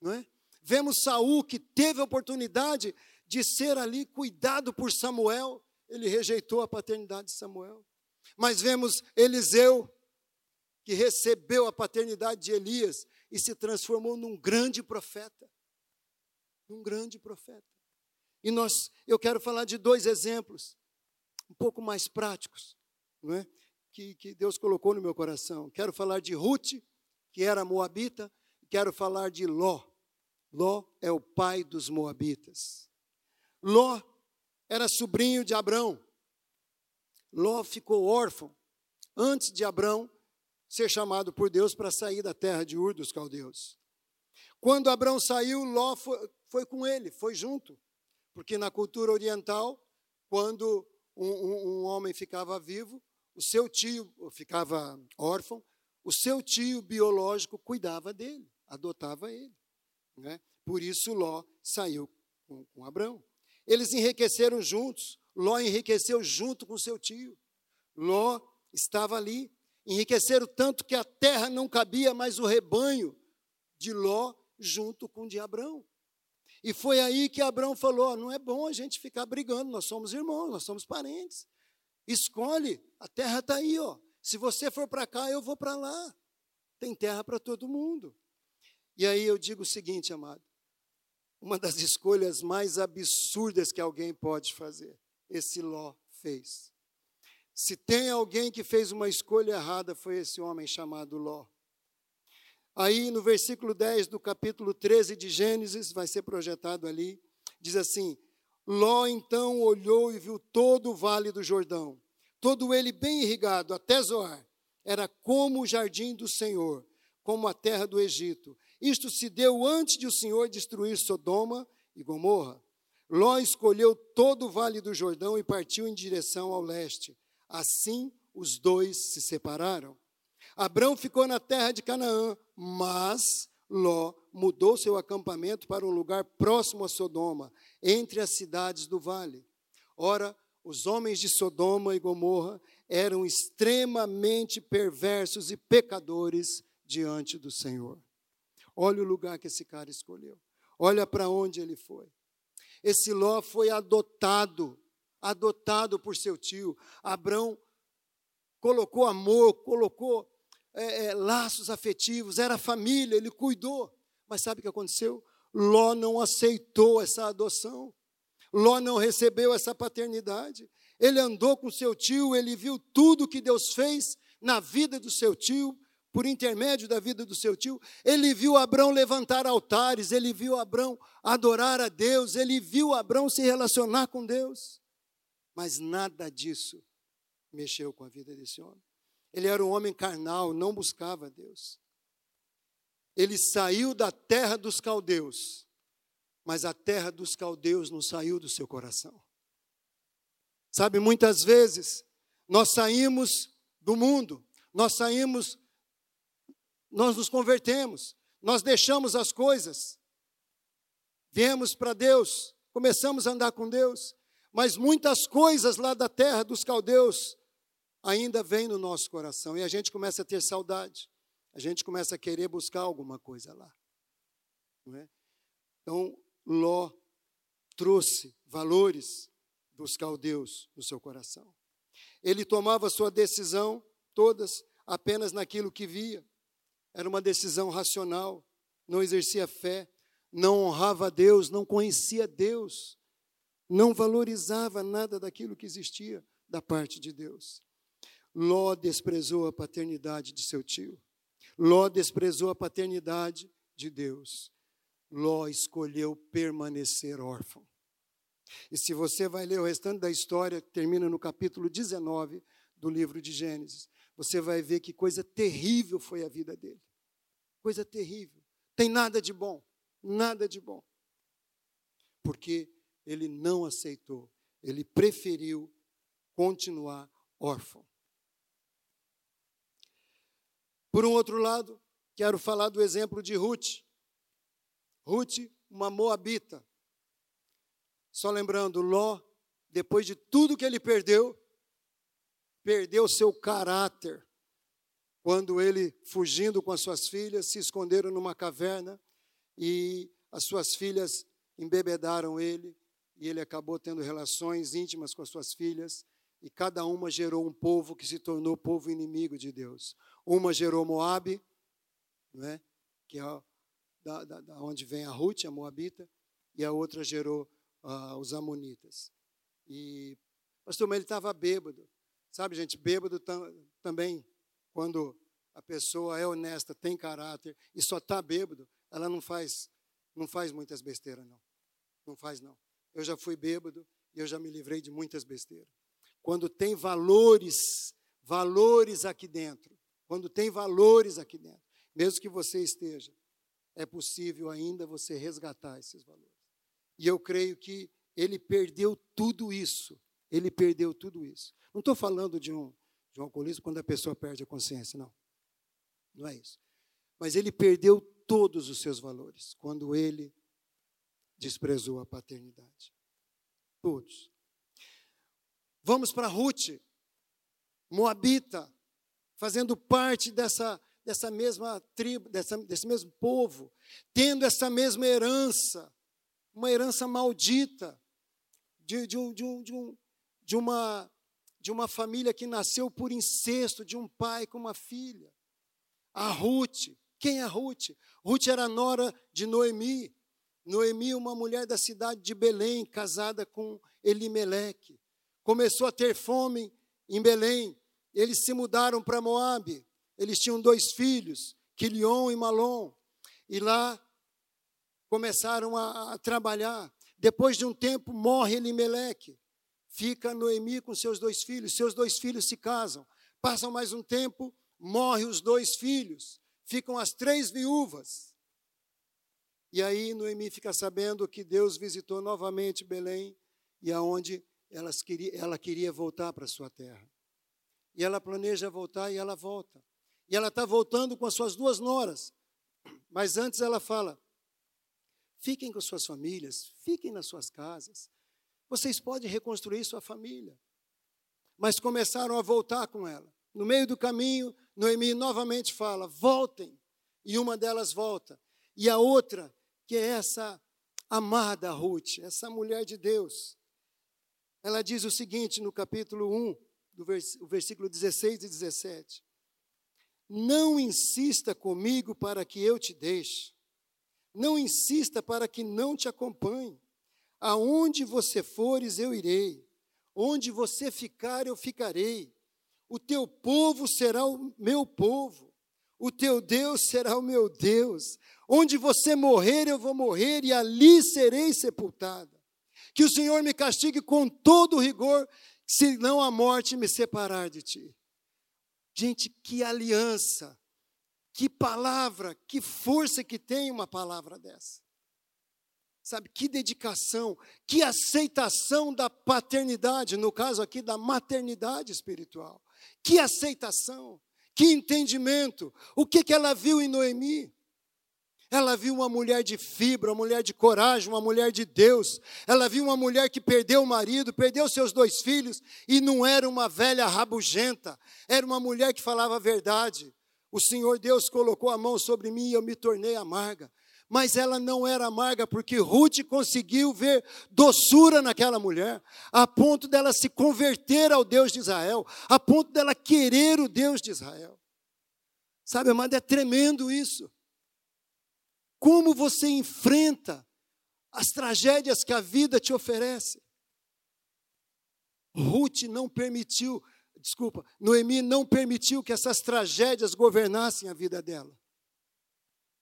Não é? Vemos Saul que teve a oportunidade de ser ali cuidado por Samuel, ele rejeitou a paternidade de Samuel. Mas vemos Eliseu que recebeu a paternidade de Elias e se transformou num grande profeta. Um grande profeta. E nós, eu quero falar de dois exemplos, um pouco mais práticos, é? que, que Deus colocou no meu coração. Quero falar de Ruth, que era moabita, quero falar de Ló. Ló é o pai dos moabitas. Ló era sobrinho de Abrão. Ló ficou órfão antes de Abrão ser chamado por Deus para sair da terra de Ur dos caldeus. Quando Abraão saiu, Ló foi, foi, com ele, foi junto. Porque na cultura oriental, quando um, um, um homem ficava vivo, o seu tio ficava órfão, o seu tio biológico cuidava dele, adotava ele. Né? Por isso Ló saiu com, com Abraão. Eles enriqueceram juntos, Ló enriqueceu junto com seu tio. Ló estava ali Enriqueceram tanto que a terra não cabia mais o rebanho de Ló junto com o de Abrão. E foi aí que Abrão falou: não é bom a gente ficar brigando, nós somos irmãos, nós somos parentes. Escolhe, a terra está aí, ó. Se você for para cá, eu vou para lá. Tem terra para todo mundo. E aí eu digo o seguinte, amado: uma das escolhas mais absurdas que alguém pode fazer, esse Ló fez. Se tem alguém que fez uma escolha errada, foi esse homem chamado Ló. Aí no versículo 10 do capítulo 13 de Gênesis, vai ser projetado ali, diz assim: Ló então olhou e viu todo o vale do Jordão, todo ele bem irrigado, até Zoar. Era como o jardim do Senhor, como a terra do Egito. Isto se deu antes de o Senhor destruir Sodoma e Gomorra. Ló escolheu todo o vale do Jordão e partiu em direção ao leste. Assim os dois se separaram. Abrão ficou na terra de Canaã, mas Ló mudou seu acampamento para um lugar próximo a Sodoma, entre as cidades do vale. Ora, os homens de Sodoma e Gomorra eram extremamente perversos e pecadores diante do Senhor. Olha o lugar que esse cara escolheu. Olha para onde ele foi. Esse Ló foi adotado, adotado por seu tio. Abrão colocou amor, colocou é, é, laços afetivos, era família, ele cuidou. Mas sabe o que aconteceu? Ló não aceitou essa adoção. Ló não recebeu essa paternidade. Ele andou com seu tio, ele viu tudo que Deus fez na vida do seu tio, por intermédio da vida do seu tio. Ele viu Abrão levantar altares, ele viu Abrão adorar a Deus, ele viu Abrão se relacionar com Deus. Mas nada disso mexeu com a vida desse homem. Ele era um homem carnal, não buscava Deus. Ele saiu da terra dos caldeus, mas a terra dos caldeus não saiu do seu coração. Sabe, muitas vezes nós saímos do mundo, nós saímos, nós nos convertemos, nós deixamos as coisas, viemos para Deus, começamos a andar com Deus, mas muitas coisas lá da terra dos caldeus ainda vem no nosso coração e a gente começa a ter saudade, a gente começa a querer buscar alguma coisa lá. É? Então, Ló trouxe valores dos caldeus no seu coração. Ele tomava sua decisão, todas, apenas naquilo que via. Era uma decisão racional, não exercia fé, não honrava Deus, não conhecia Deus, não valorizava nada daquilo que existia da parte de Deus. Ló desprezou a paternidade de seu tio. Ló desprezou a paternidade de Deus. Ló escolheu permanecer órfão. E se você vai ler o restante da história, que termina no capítulo 19 do livro de Gênesis, você vai ver que coisa terrível foi a vida dele. Coisa terrível. Tem nada de bom, nada de bom. Porque ele não aceitou, ele preferiu continuar órfão. Por um outro lado, quero falar do exemplo de Ruth. Ruth, uma moabita. Só lembrando, Ló, depois de tudo que ele perdeu, perdeu seu caráter. Quando ele, fugindo com as suas filhas, se esconderam numa caverna e as suas filhas embebedaram ele e ele acabou tendo relações íntimas com as suas filhas e cada uma gerou um povo que se tornou povo inimigo de Deus. Uma gerou Moabe, né, que é da, da, da, onde vem a Ruth, a Moabita, e a outra gerou uh, os Amonitas. E pastor, mas ele estava bêbado. Sabe, gente, bêbado tam, também, quando a pessoa é honesta, tem caráter e só está bêbado, ela não faz, não faz muitas besteiras, não. Não faz, não. Eu já fui bêbado e eu já me livrei de muitas besteiras. Quando tem valores, valores aqui dentro, quando tem valores aqui dentro, mesmo que você esteja, é possível ainda você resgatar esses valores. E eu creio que ele perdeu tudo isso. Ele perdeu tudo isso. Não estou falando de um, de um alcoolismo quando a pessoa perde a consciência, não. Não é isso. Mas ele perdeu todos os seus valores quando ele desprezou a paternidade. Todos. Vamos para Ruth, Moabita, fazendo parte dessa, dessa mesma tribo, dessa, desse mesmo povo, tendo essa mesma herança, uma herança maldita, de, de, um, de, um, de, um, de uma de uma família que nasceu por incesto de um pai com uma filha. A Ruth. Quem é Ruth? Ruth era nora de Noemi. Noemi, uma mulher da cidade de Belém, casada com Elimeleque. Começou a ter fome em Belém. Eles se mudaram para Moabe. Eles tinham dois filhos, Quilion e Malom. E lá começaram a, a trabalhar. Depois de um tempo, morre Elimeleque. Fica Noemi com seus dois filhos. Seus dois filhos se casam. Passam mais um tempo, morre os dois filhos. Ficam as três viúvas. E aí Noemi fica sabendo que Deus visitou novamente Belém e aonde ela queria voltar para sua terra. E ela planeja voltar e ela volta. E ela está voltando com as suas duas noras. Mas antes ela fala: fiquem com suas famílias, fiquem nas suas casas. Vocês podem reconstruir sua família. Mas começaram a voltar com ela. No meio do caminho, Noemi novamente fala: voltem. E uma delas volta. E a outra, que é essa amada Ruth, essa mulher de Deus, ela diz o seguinte no capítulo 1, do vers o versículo 16 e 17: Não insista comigo para que eu te deixe, não insista para que não te acompanhe. Aonde você fores, eu irei, onde você ficar, eu ficarei. O teu povo será o meu povo, o teu Deus será o meu Deus. Onde você morrer, eu vou morrer, e ali serei sepultada. Que o Senhor me castigue com todo rigor, se não a morte me separar de ti. Gente, que aliança, que palavra, que força que tem uma palavra dessa. Sabe, que dedicação, que aceitação da paternidade, no caso aqui da maternidade espiritual. Que aceitação, que entendimento. O que, que ela viu em Noemi? Ela viu uma mulher de fibra, uma mulher de coragem, uma mulher de Deus. Ela viu uma mulher que perdeu o marido, perdeu seus dois filhos e não era uma velha rabugenta, era uma mulher que falava a verdade. O Senhor Deus colocou a mão sobre mim e eu me tornei amarga. Mas ela não era amarga porque Ruth conseguiu ver doçura naquela mulher, a ponto dela se converter ao Deus de Israel, a ponto dela querer o Deus de Israel. Sabe, amado, é tremendo isso. Como você enfrenta as tragédias que a vida te oferece? Ruth não permitiu, desculpa, Noemi não permitiu que essas tragédias governassem a vida dela.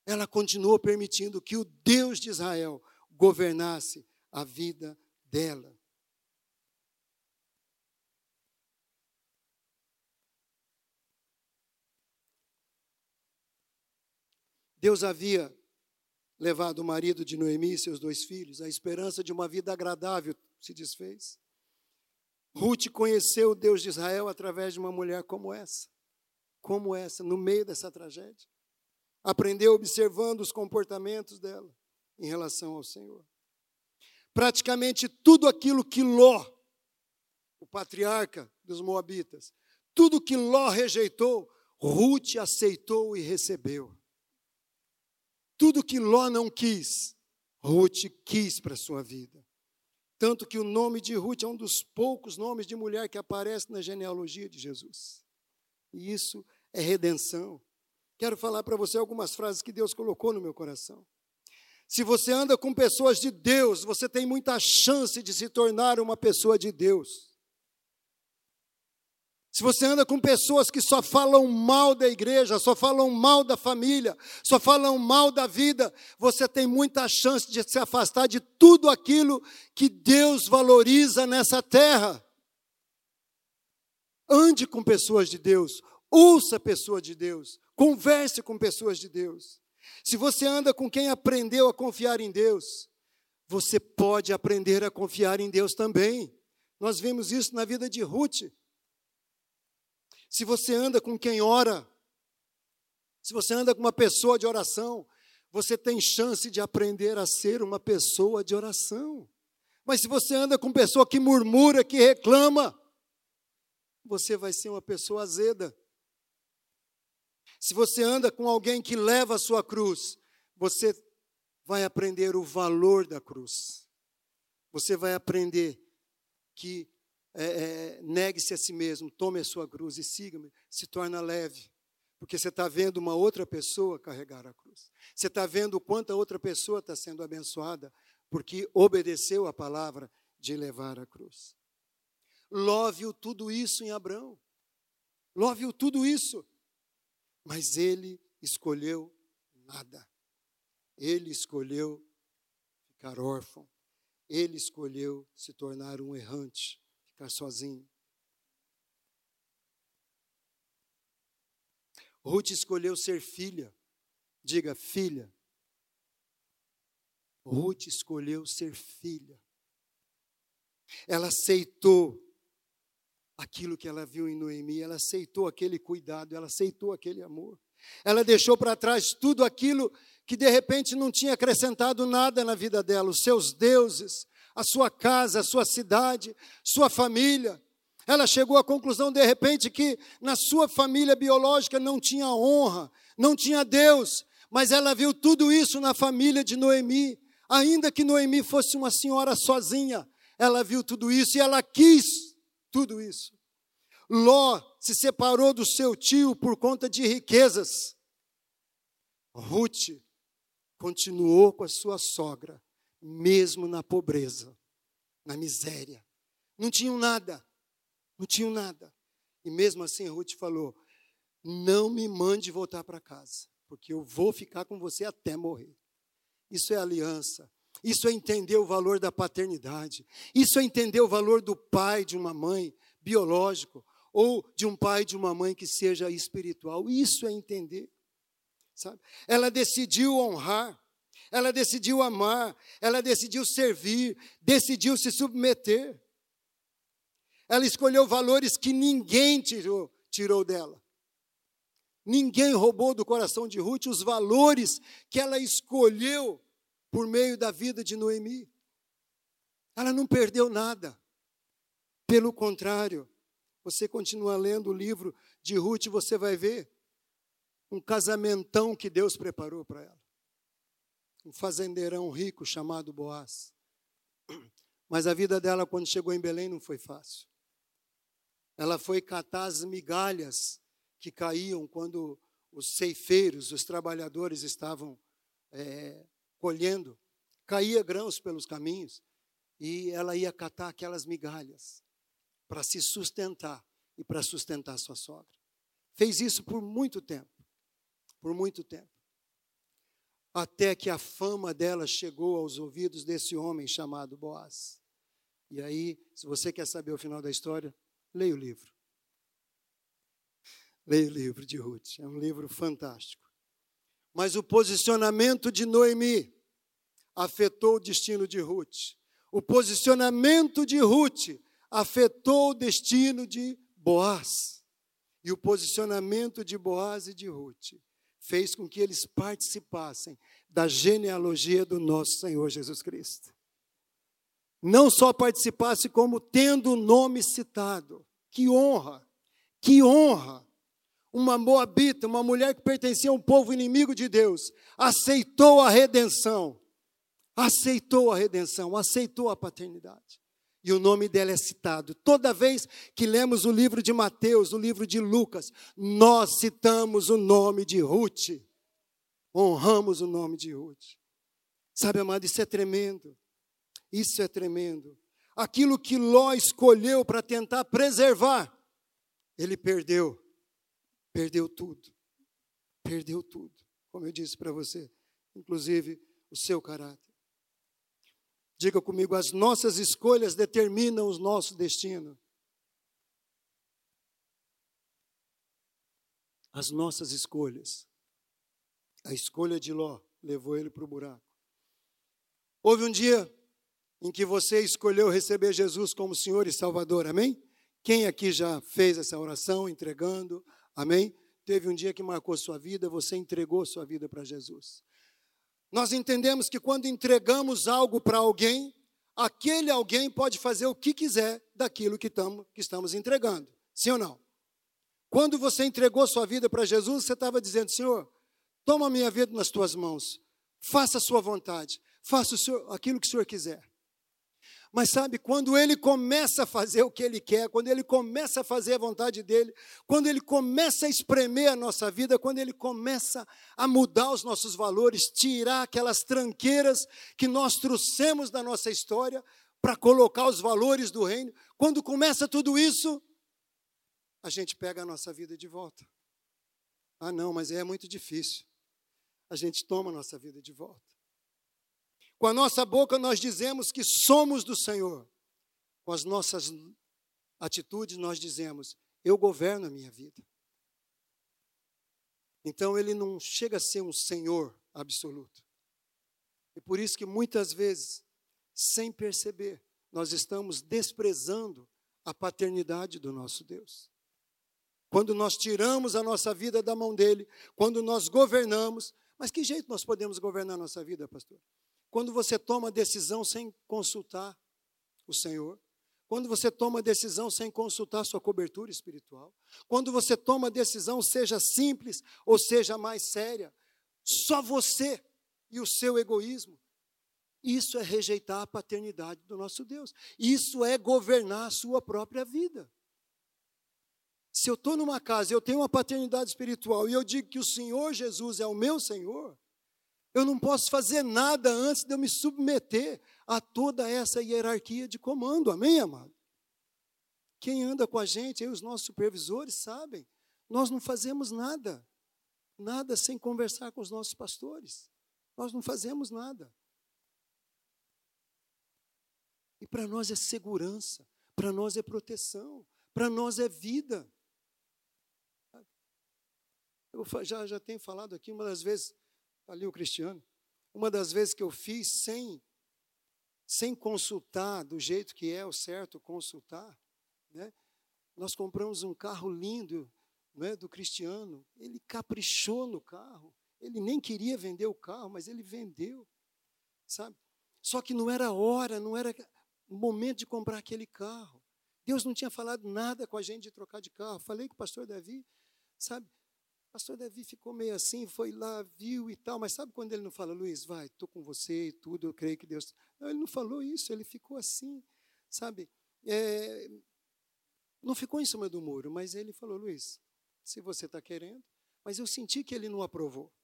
Ela continuou permitindo que o Deus de Israel governasse a vida dela. Deus havia levado o marido de Noemi e seus dois filhos, a esperança de uma vida agradável se desfez. Ruth conheceu o Deus de Israel através de uma mulher como essa, como essa, no meio dessa tragédia. Aprendeu observando os comportamentos dela em relação ao Senhor. Praticamente tudo aquilo que Ló, o patriarca dos Moabitas, tudo que Ló rejeitou, Ruth aceitou e recebeu. Tudo que Ló não quis, Ruth quis para a sua vida. Tanto que o nome de Ruth é um dos poucos nomes de mulher que aparece na genealogia de Jesus. E isso é redenção. Quero falar para você algumas frases que Deus colocou no meu coração. Se você anda com pessoas de Deus, você tem muita chance de se tornar uma pessoa de Deus. Se você anda com pessoas que só falam mal da igreja, só falam mal da família, só falam mal da vida, você tem muita chance de se afastar de tudo aquilo que Deus valoriza nessa terra. Ande com pessoas de Deus, ouça pessoas de Deus, converse com pessoas de Deus. Se você anda com quem aprendeu a confiar em Deus, você pode aprender a confiar em Deus também. Nós vimos isso na vida de Ruth. Se você anda com quem ora, se você anda com uma pessoa de oração, você tem chance de aprender a ser uma pessoa de oração. Mas se você anda com pessoa que murmura, que reclama, você vai ser uma pessoa azeda. Se você anda com alguém que leva a sua cruz, você vai aprender o valor da cruz. Você vai aprender que é, é, negue-se a si mesmo, tome a sua cruz e siga-me, se torna leve. Porque você está vendo uma outra pessoa carregar a cruz. Você está vendo quanta outra pessoa está sendo abençoada porque obedeceu a palavra de levar a cruz. Ló viu tudo isso em Abraão. Ló viu tudo isso. Mas ele escolheu nada. Ele escolheu ficar órfão. Ele escolheu se tornar um errante, ficar sozinho. Ruth escolheu ser filha. Diga, filha. Ruth escolheu ser filha. Ela aceitou aquilo que ela viu em Noemi, ela aceitou aquele cuidado, ela aceitou aquele amor. Ela deixou para trás tudo aquilo que de repente não tinha acrescentado nada na vida dela, os seus deuses, a sua casa, a sua cidade, sua família. Ela chegou à conclusão, de repente, que na sua família biológica não tinha honra, não tinha Deus, mas ela viu tudo isso na família de Noemi. Ainda que Noemi fosse uma senhora sozinha, ela viu tudo isso e ela quis tudo isso. Ló se separou do seu tio por conta de riquezas. Ruth continuou com a sua sogra, mesmo na pobreza, na miséria. Não tinham nada, não tinham nada. E mesmo assim Ruth falou: Não me mande voltar para casa, porque eu vou ficar com você até morrer. Isso é aliança. Isso é entender o valor da paternidade. Isso é entender o valor do pai de uma mãe biológico ou de um pai de uma mãe que seja espiritual. Isso é entender. Sabe? Ela decidiu honrar, ela decidiu amar, ela decidiu servir, decidiu se submeter. Ela escolheu valores que ninguém tirou, tirou dela. Ninguém roubou do coração de Ruth os valores que ela escolheu por meio da vida de Noemi. Ela não perdeu nada. Pelo contrário, você continua lendo o livro de Ruth, você vai ver um casamentão que Deus preparou para ela. Um fazendeirão rico chamado Boaz. Mas a vida dela, quando chegou em Belém, não foi fácil. Ela foi catar as migalhas que caíam quando os ceifeiros, os trabalhadores estavam é, colhendo. Caía grãos pelos caminhos e ela ia catar aquelas migalhas para se sustentar e para sustentar sua sogra. Fez isso por muito tempo, por muito tempo. Até que a fama dela chegou aos ouvidos desse homem chamado Boaz. E aí, se você quer saber o final da história, leia o livro. Leia o livro de Ruth, é um livro fantástico. Mas o posicionamento de Noemi afetou o destino de Ruth. O posicionamento de Ruth afetou o destino de Boaz. E o posicionamento de Boaz e de Ruth fez com que eles participassem da genealogia do nosso Senhor Jesus Cristo. Não só participasse, como tendo o nome citado. Que honra! Que honra! uma moabita, uma mulher que pertencia a um povo inimigo de Deus, aceitou a redenção, aceitou a redenção, aceitou a paternidade. E o nome dela é citado. Toda vez que lemos o livro de Mateus, o livro de Lucas, nós citamos o nome de Ruth. Honramos o nome de Ruth. Sabe, amado, isso é tremendo. Isso é tremendo. Aquilo que Ló escolheu para tentar preservar, ele perdeu perdeu tudo. Perdeu tudo. Como eu disse para você, inclusive o seu caráter. Diga comigo, as nossas escolhas determinam o nosso destino. As nossas escolhas. A escolha de Ló levou ele para o buraco. Houve um dia em que você escolheu receber Jesus como Senhor e Salvador, amém? Quem aqui já fez essa oração entregando Amém? Teve um dia que marcou sua vida, você entregou sua vida para Jesus. Nós entendemos que quando entregamos algo para alguém, aquele alguém pode fazer o que quiser daquilo que, tamo, que estamos entregando. Sim ou não? Quando você entregou sua vida para Jesus, você estava dizendo: Senhor, toma minha vida nas tuas mãos, faça a sua vontade, faça o senhor, aquilo que o Senhor quiser. Mas sabe, quando ele começa a fazer o que ele quer, quando ele começa a fazer a vontade dele, quando ele começa a espremer a nossa vida, quando ele começa a mudar os nossos valores, tirar aquelas tranqueiras que nós trouxemos da nossa história para colocar os valores do reino, quando começa tudo isso, a gente pega a nossa vida de volta. Ah, não, mas é muito difícil. A gente toma a nossa vida de volta. Com a nossa boca nós dizemos que somos do Senhor. Com as nossas atitudes nós dizemos: eu governo a minha vida. Então ele não chega a ser um senhor absoluto. E por isso que muitas vezes, sem perceber, nós estamos desprezando a paternidade do nosso Deus. Quando nós tiramos a nossa vida da mão dele, quando nós governamos, mas que jeito nós podemos governar a nossa vida, pastor? Quando você toma decisão sem consultar o Senhor, quando você toma decisão sem consultar sua cobertura espiritual, quando você toma decisão, seja simples ou seja mais séria, só você e o seu egoísmo. Isso é rejeitar a paternidade do nosso Deus. Isso é governar a sua própria vida. Se eu estou numa casa eu tenho uma paternidade espiritual e eu digo que o Senhor Jesus é o meu Senhor, eu não posso fazer nada antes de eu me submeter a toda essa hierarquia de comando. Amém, amado? Quem anda com a gente, aí os nossos supervisores sabem, nós não fazemos nada, nada sem conversar com os nossos pastores. Nós não fazemos nada. E para nós é segurança, para nós é proteção, para nós é vida. Eu já, já tenho falado aqui uma das vezes, ali o Cristiano, uma das vezes que eu fiz sem, sem consultar do jeito que é o certo consultar, né? nós compramos um carro lindo né, do Cristiano, ele caprichou no carro, ele nem queria vender o carro, mas ele vendeu, sabe? Só que não era hora, não era momento de comprar aquele carro. Deus não tinha falado nada com a gente de trocar de carro. Falei com o pastor Davi, sabe? Pastor Davi ficou meio assim, foi lá, viu e tal, mas sabe quando ele não fala, Luiz, vai, estou com você e tudo, eu creio que Deus. Não, ele não falou isso, ele ficou assim, sabe? É, não ficou em cima do muro, mas ele falou, Luiz, se você está querendo, mas eu senti que ele não aprovou.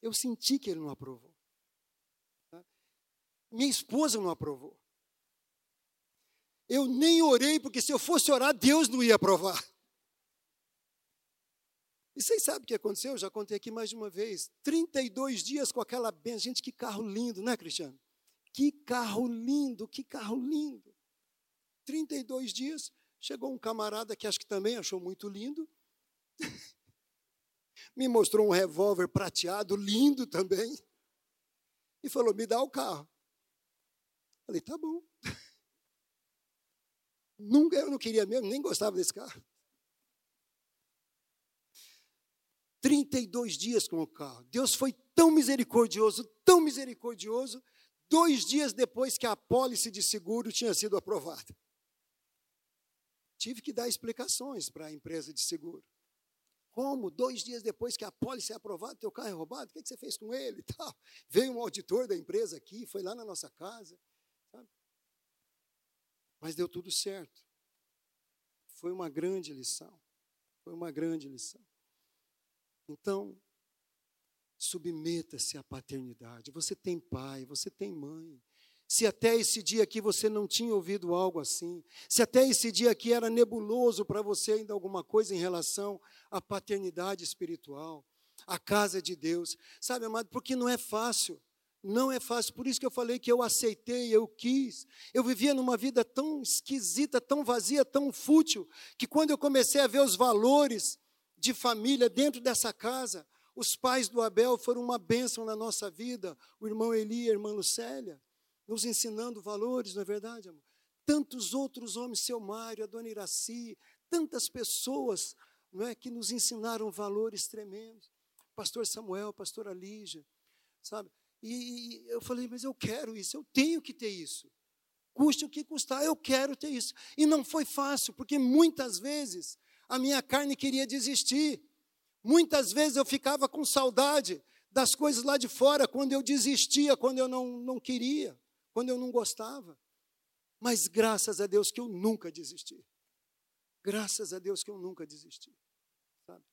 Eu senti que ele não aprovou. Tá? Minha esposa não aprovou. Eu nem orei, porque se eu fosse orar, Deus não ia aprovar. E vocês sabem o que aconteceu? Eu já contei aqui mais de uma vez. 32 dias com aquela benção. Gente, que carro lindo, né, Cristiano? Que carro lindo, que carro lindo. 32 dias, chegou um camarada que acho que também achou muito lindo. Me mostrou um revólver prateado, lindo também. E falou: me dá o carro. Falei, tá bom. Nunca, eu não queria mesmo, nem gostava desse carro. 32 dias com o carro. Deus foi tão misericordioso, tão misericordioso, dois dias depois que a apólice de seguro tinha sido aprovada. Tive que dar explicações para a empresa de seguro. Como? Dois dias depois que a apólice é aprovada, teu carro é roubado, o que, você fez com ele tal? Veio um auditor da empresa aqui, foi lá na nossa casa. Sabe? Mas deu tudo certo. Foi uma grande lição. Foi uma grande lição. Então, submeta-se à paternidade. Você tem pai, você tem mãe. Se até esse dia aqui você não tinha ouvido algo assim, se até esse dia aqui era nebuloso para você ainda alguma coisa em relação à paternidade espiritual, à casa de Deus, sabe, amado, porque não é fácil. Não é fácil, por isso que eu falei que eu aceitei, eu quis. Eu vivia numa vida tão esquisita, tão vazia, tão fútil, que quando eu comecei a ver os valores de família dentro dessa casa. Os pais do Abel foram uma bênção na nossa vida, o irmão Eli e a irmã Lucélia, nos ensinando valores, não é verdade, amor? Tantos outros homens, seu Mário, a dona Iraci, tantas pessoas não é, que nos ensinaram valores tremendos. Pastor Samuel, pastora Lígia, sabe? E, e eu falei, mas eu quero isso, eu tenho que ter isso. Custe o que custar, eu quero ter isso. E não foi fácil, porque muitas vezes a minha carne queria desistir. Muitas vezes eu ficava com saudade das coisas lá de fora, quando eu desistia, quando eu não, não queria, quando eu não gostava. Mas graças a Deus que eu nunca desisti. Graças a Deus que eu nunca desisti. Sabe?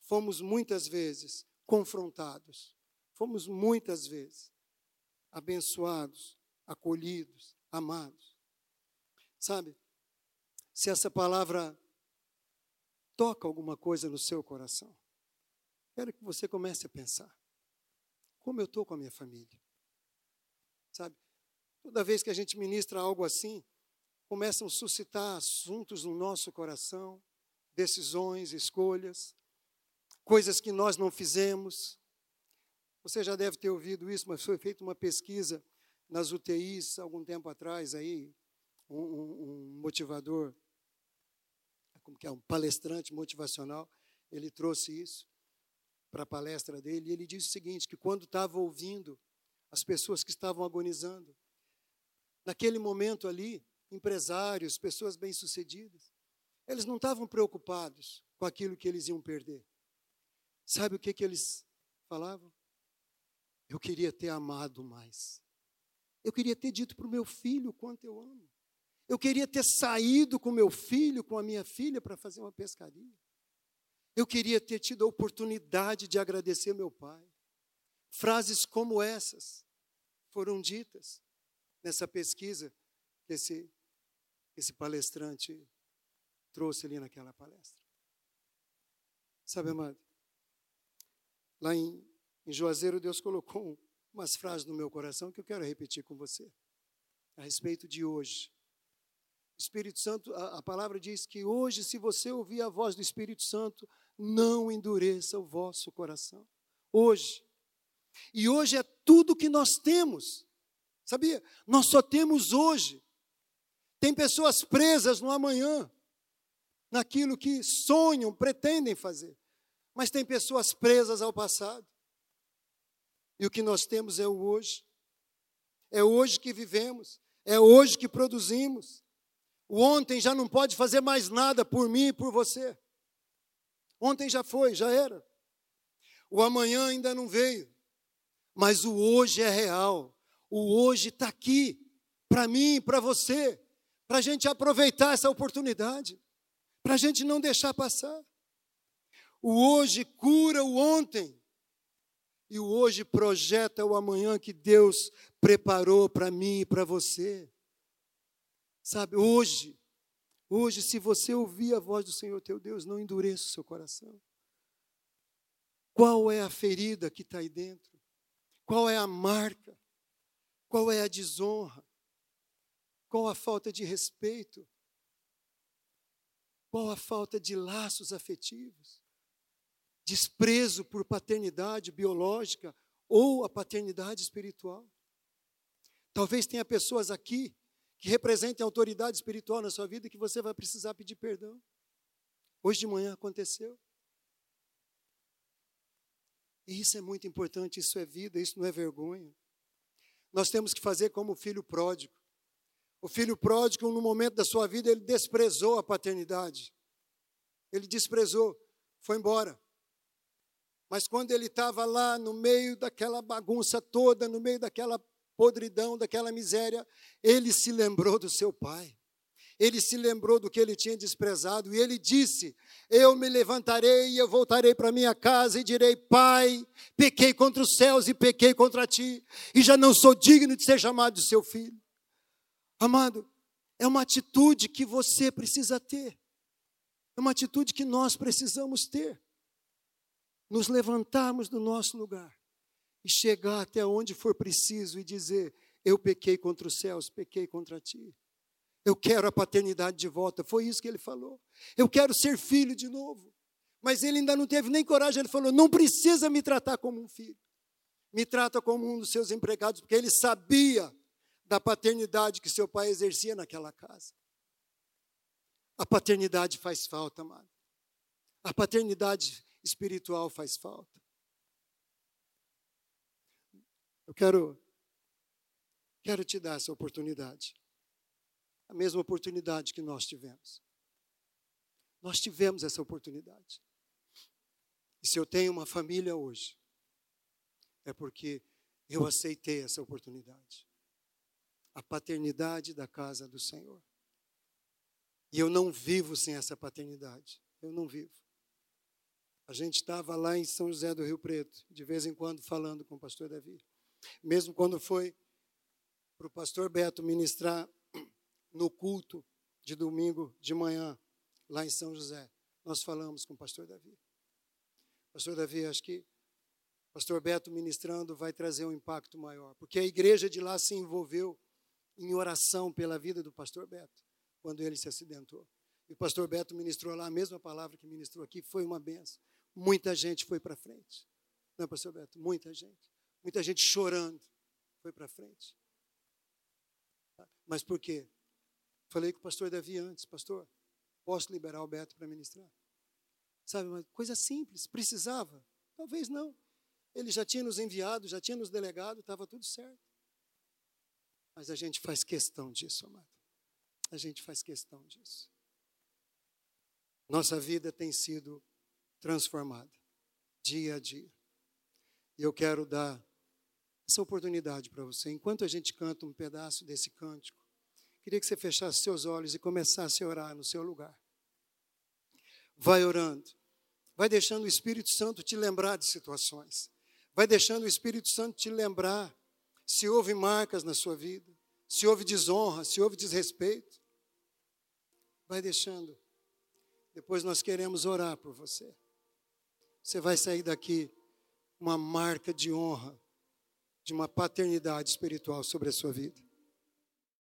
Fomos muitas vezes confrontados. Fomos muitas vezes abençoados, acolhidos, amados. Sabe? Se essa palavra toca alguma coisa no seu coração, quero que você comece a pensar: como eu estou com a minha família? Sabe? Toda vez que a gente ministra algo assim, começam a suscitar assuntos no nosso coração, decisões, escolhas, coisas que nós não fizemos. Você já deve ter ouvido isso, mas foi feita uma pesquisa nas UTIs algum tempo atrás aí, um, um, um motivador, como que é, um palestrante motivacional, ele trouxe isso para a palestra dele, e ele disse o seguinte, que quando estava ouvindo as pessoas que estavam agonizando, naquele momento ali, empresários, pessoas bem-sucedidas, eles não estavam preocupados com aquilo que eles iam perder. Sabe o que, que eles falavam? Eu queria ter amado mais. Eu queria ter dito para o meu filho o quanto eu amo. Eu queria ter saído com meu filho, com a minha filha, para fazer uma pescaria. Eu queria ter tido a oportunidade de agradecer meu pai. Frases como essas foram ditas nessa pesquisa que esse, esse palestrante trouxe ali naquela palestra. Sabe, amado? Lá em, em Juazeiro, Deus colocou umas frases no meu coração que eu quero repetir com você, a respeito de hoje. Espírito Santo, a, a palavra diz que hoje, se você ouvir a voz do Espírito Santo, não endureça o vosso coração. Hoje. E hoje é tudo que nós temos. Sabia? Nós só temos hoje. Tem pessoas presas no amanhã, naquilo que sonham, pretendem fazer. Mas tem pessoas presas ao passado. E o que nós temos é o hoje. É hoje que vivemos, é hoje que produzimos. O ontem já não pode fazer mais nada por mim e por você. Ontem já foi, já era. O amanhã ainda não veio. Mas o hoje é real. O hoje está aqui, para mim, para você, para a gente aproveitar essa oportunidade, para a gente não deixar passar. O hoje cura o ontem, e o hoje projeta o amanhã que Deus preparou para mim e para você. Sabe, hoje, hoje, se você ouvir a voz do Senhor teu Deus, não endureça o seu coração. Qual é a ferida que está aí dentro? Qual é a marca? Qual é a desonra? Qual a falta de respeito? Qual a falta de laços afetivos? Desprezo por paternidade biológica ou a paternidade espiritual? Talvez tenha pessoas aqui que representem autoridade espiritual na sua vida que você vai precisar pedir perdão. Hoje de manhã aconteceu. E isso é muito importante, isso é vida, isso não é vergonha. Nós temos que fazer como o filho pródigo. O filho pródigo, no momento da sua vida, ele desprezou a paternidade. Ele desprezou, foi embora. Mas quando ele estava lá no meio daquela bagunça toda, no meio daquela podridão, daquela miséria, ele se lembrou do seu pai. Ele se lembrou do que ele tinha desprezado e ele disse: Eu me levantarei e eu voltarei para minha casa e direi: Pai, pequei contra os céus e pequei contra ti, e já não sou digno de ser chamado de seu filho. Amado, é uma atitude que você precisa ter, é uma atitude que nós precisamos ter. Nos levantarmos do nosso lugar e chegar até onde for preciso e dizer: Eu pequei contra os céus, pequei contra ti. Eu quero a paternidade de volta. Foi isso que ele falou. Eu quero ser filho de novo. Mas ele ainda não teve nem coragem. Ele falou: não precisa me tratar como um filho. Me trata como um dos seus empregados, porque ele sabia da paternidade que seu pai exercia naquela casa. A paternidade faz falta, amado. A paternidade espiritual faz falta. Eu quero, quero te dar essa oportunidade a mesma oportunidade que nós tivemos. Nós tivemos essa oportunidade. E se eu tenho uma família hoje, é porque eu aceitei essa oportunidade. a paternidade da casa do Senhor. E eu não vivo sem essa paternidade. Eu não vivo. A gente estava lá em São José do Rio Preto, de vez em quando falando com o pastor Davi. Mesmo quando foi para o pastor Beto ministrar no culto de domingo de manhã, lá em São José, nós falamos com o pastor Davi. Pastor Davi, acho que o pastor Beto ministrando vai trazer um impacto maior, porque a igreja de lá se envolveu em oração pela vida do pastor Beto, quando ele se acidentou. E o pastor Beto ministrou lá a mesma palavra que ministrou aqui, foi uma benção. Muita gente foi para frente. Não, é, pastor Beto? Muita gente. Muita gente chorando foi para frente. Mas por quê? Falei com o pastor Davi antes, pastor, posso liberar o Beto para ministrar? Sabe, uma coisa simples, precisava? Talvez não. Ele já tinha nos enviado, já tinha nos delegado, estava tudo certo. Mas a gente faz questão disso, amado. A gente faz questão disso. Nossa vida tem sido transformada dia a dia. E eu quero dar essa oportunidade para você. Enquanto a gente canta um pedaço desse cântico, queria que você fechasse seus olhos e começasse a orar no seu lugar. Vai orando. Vai deixando o Espírito Santo te lembrar de situações. Vai deixando o Espírito Santo te lembrar se houve marcas na sua vida, se houve desonra, se houve desrespeito. Vai deixando. Depois nós queremos orar por você. Você vai sair daqui uma marca de honra, de uma paternidade espiritual sobre a sua vida.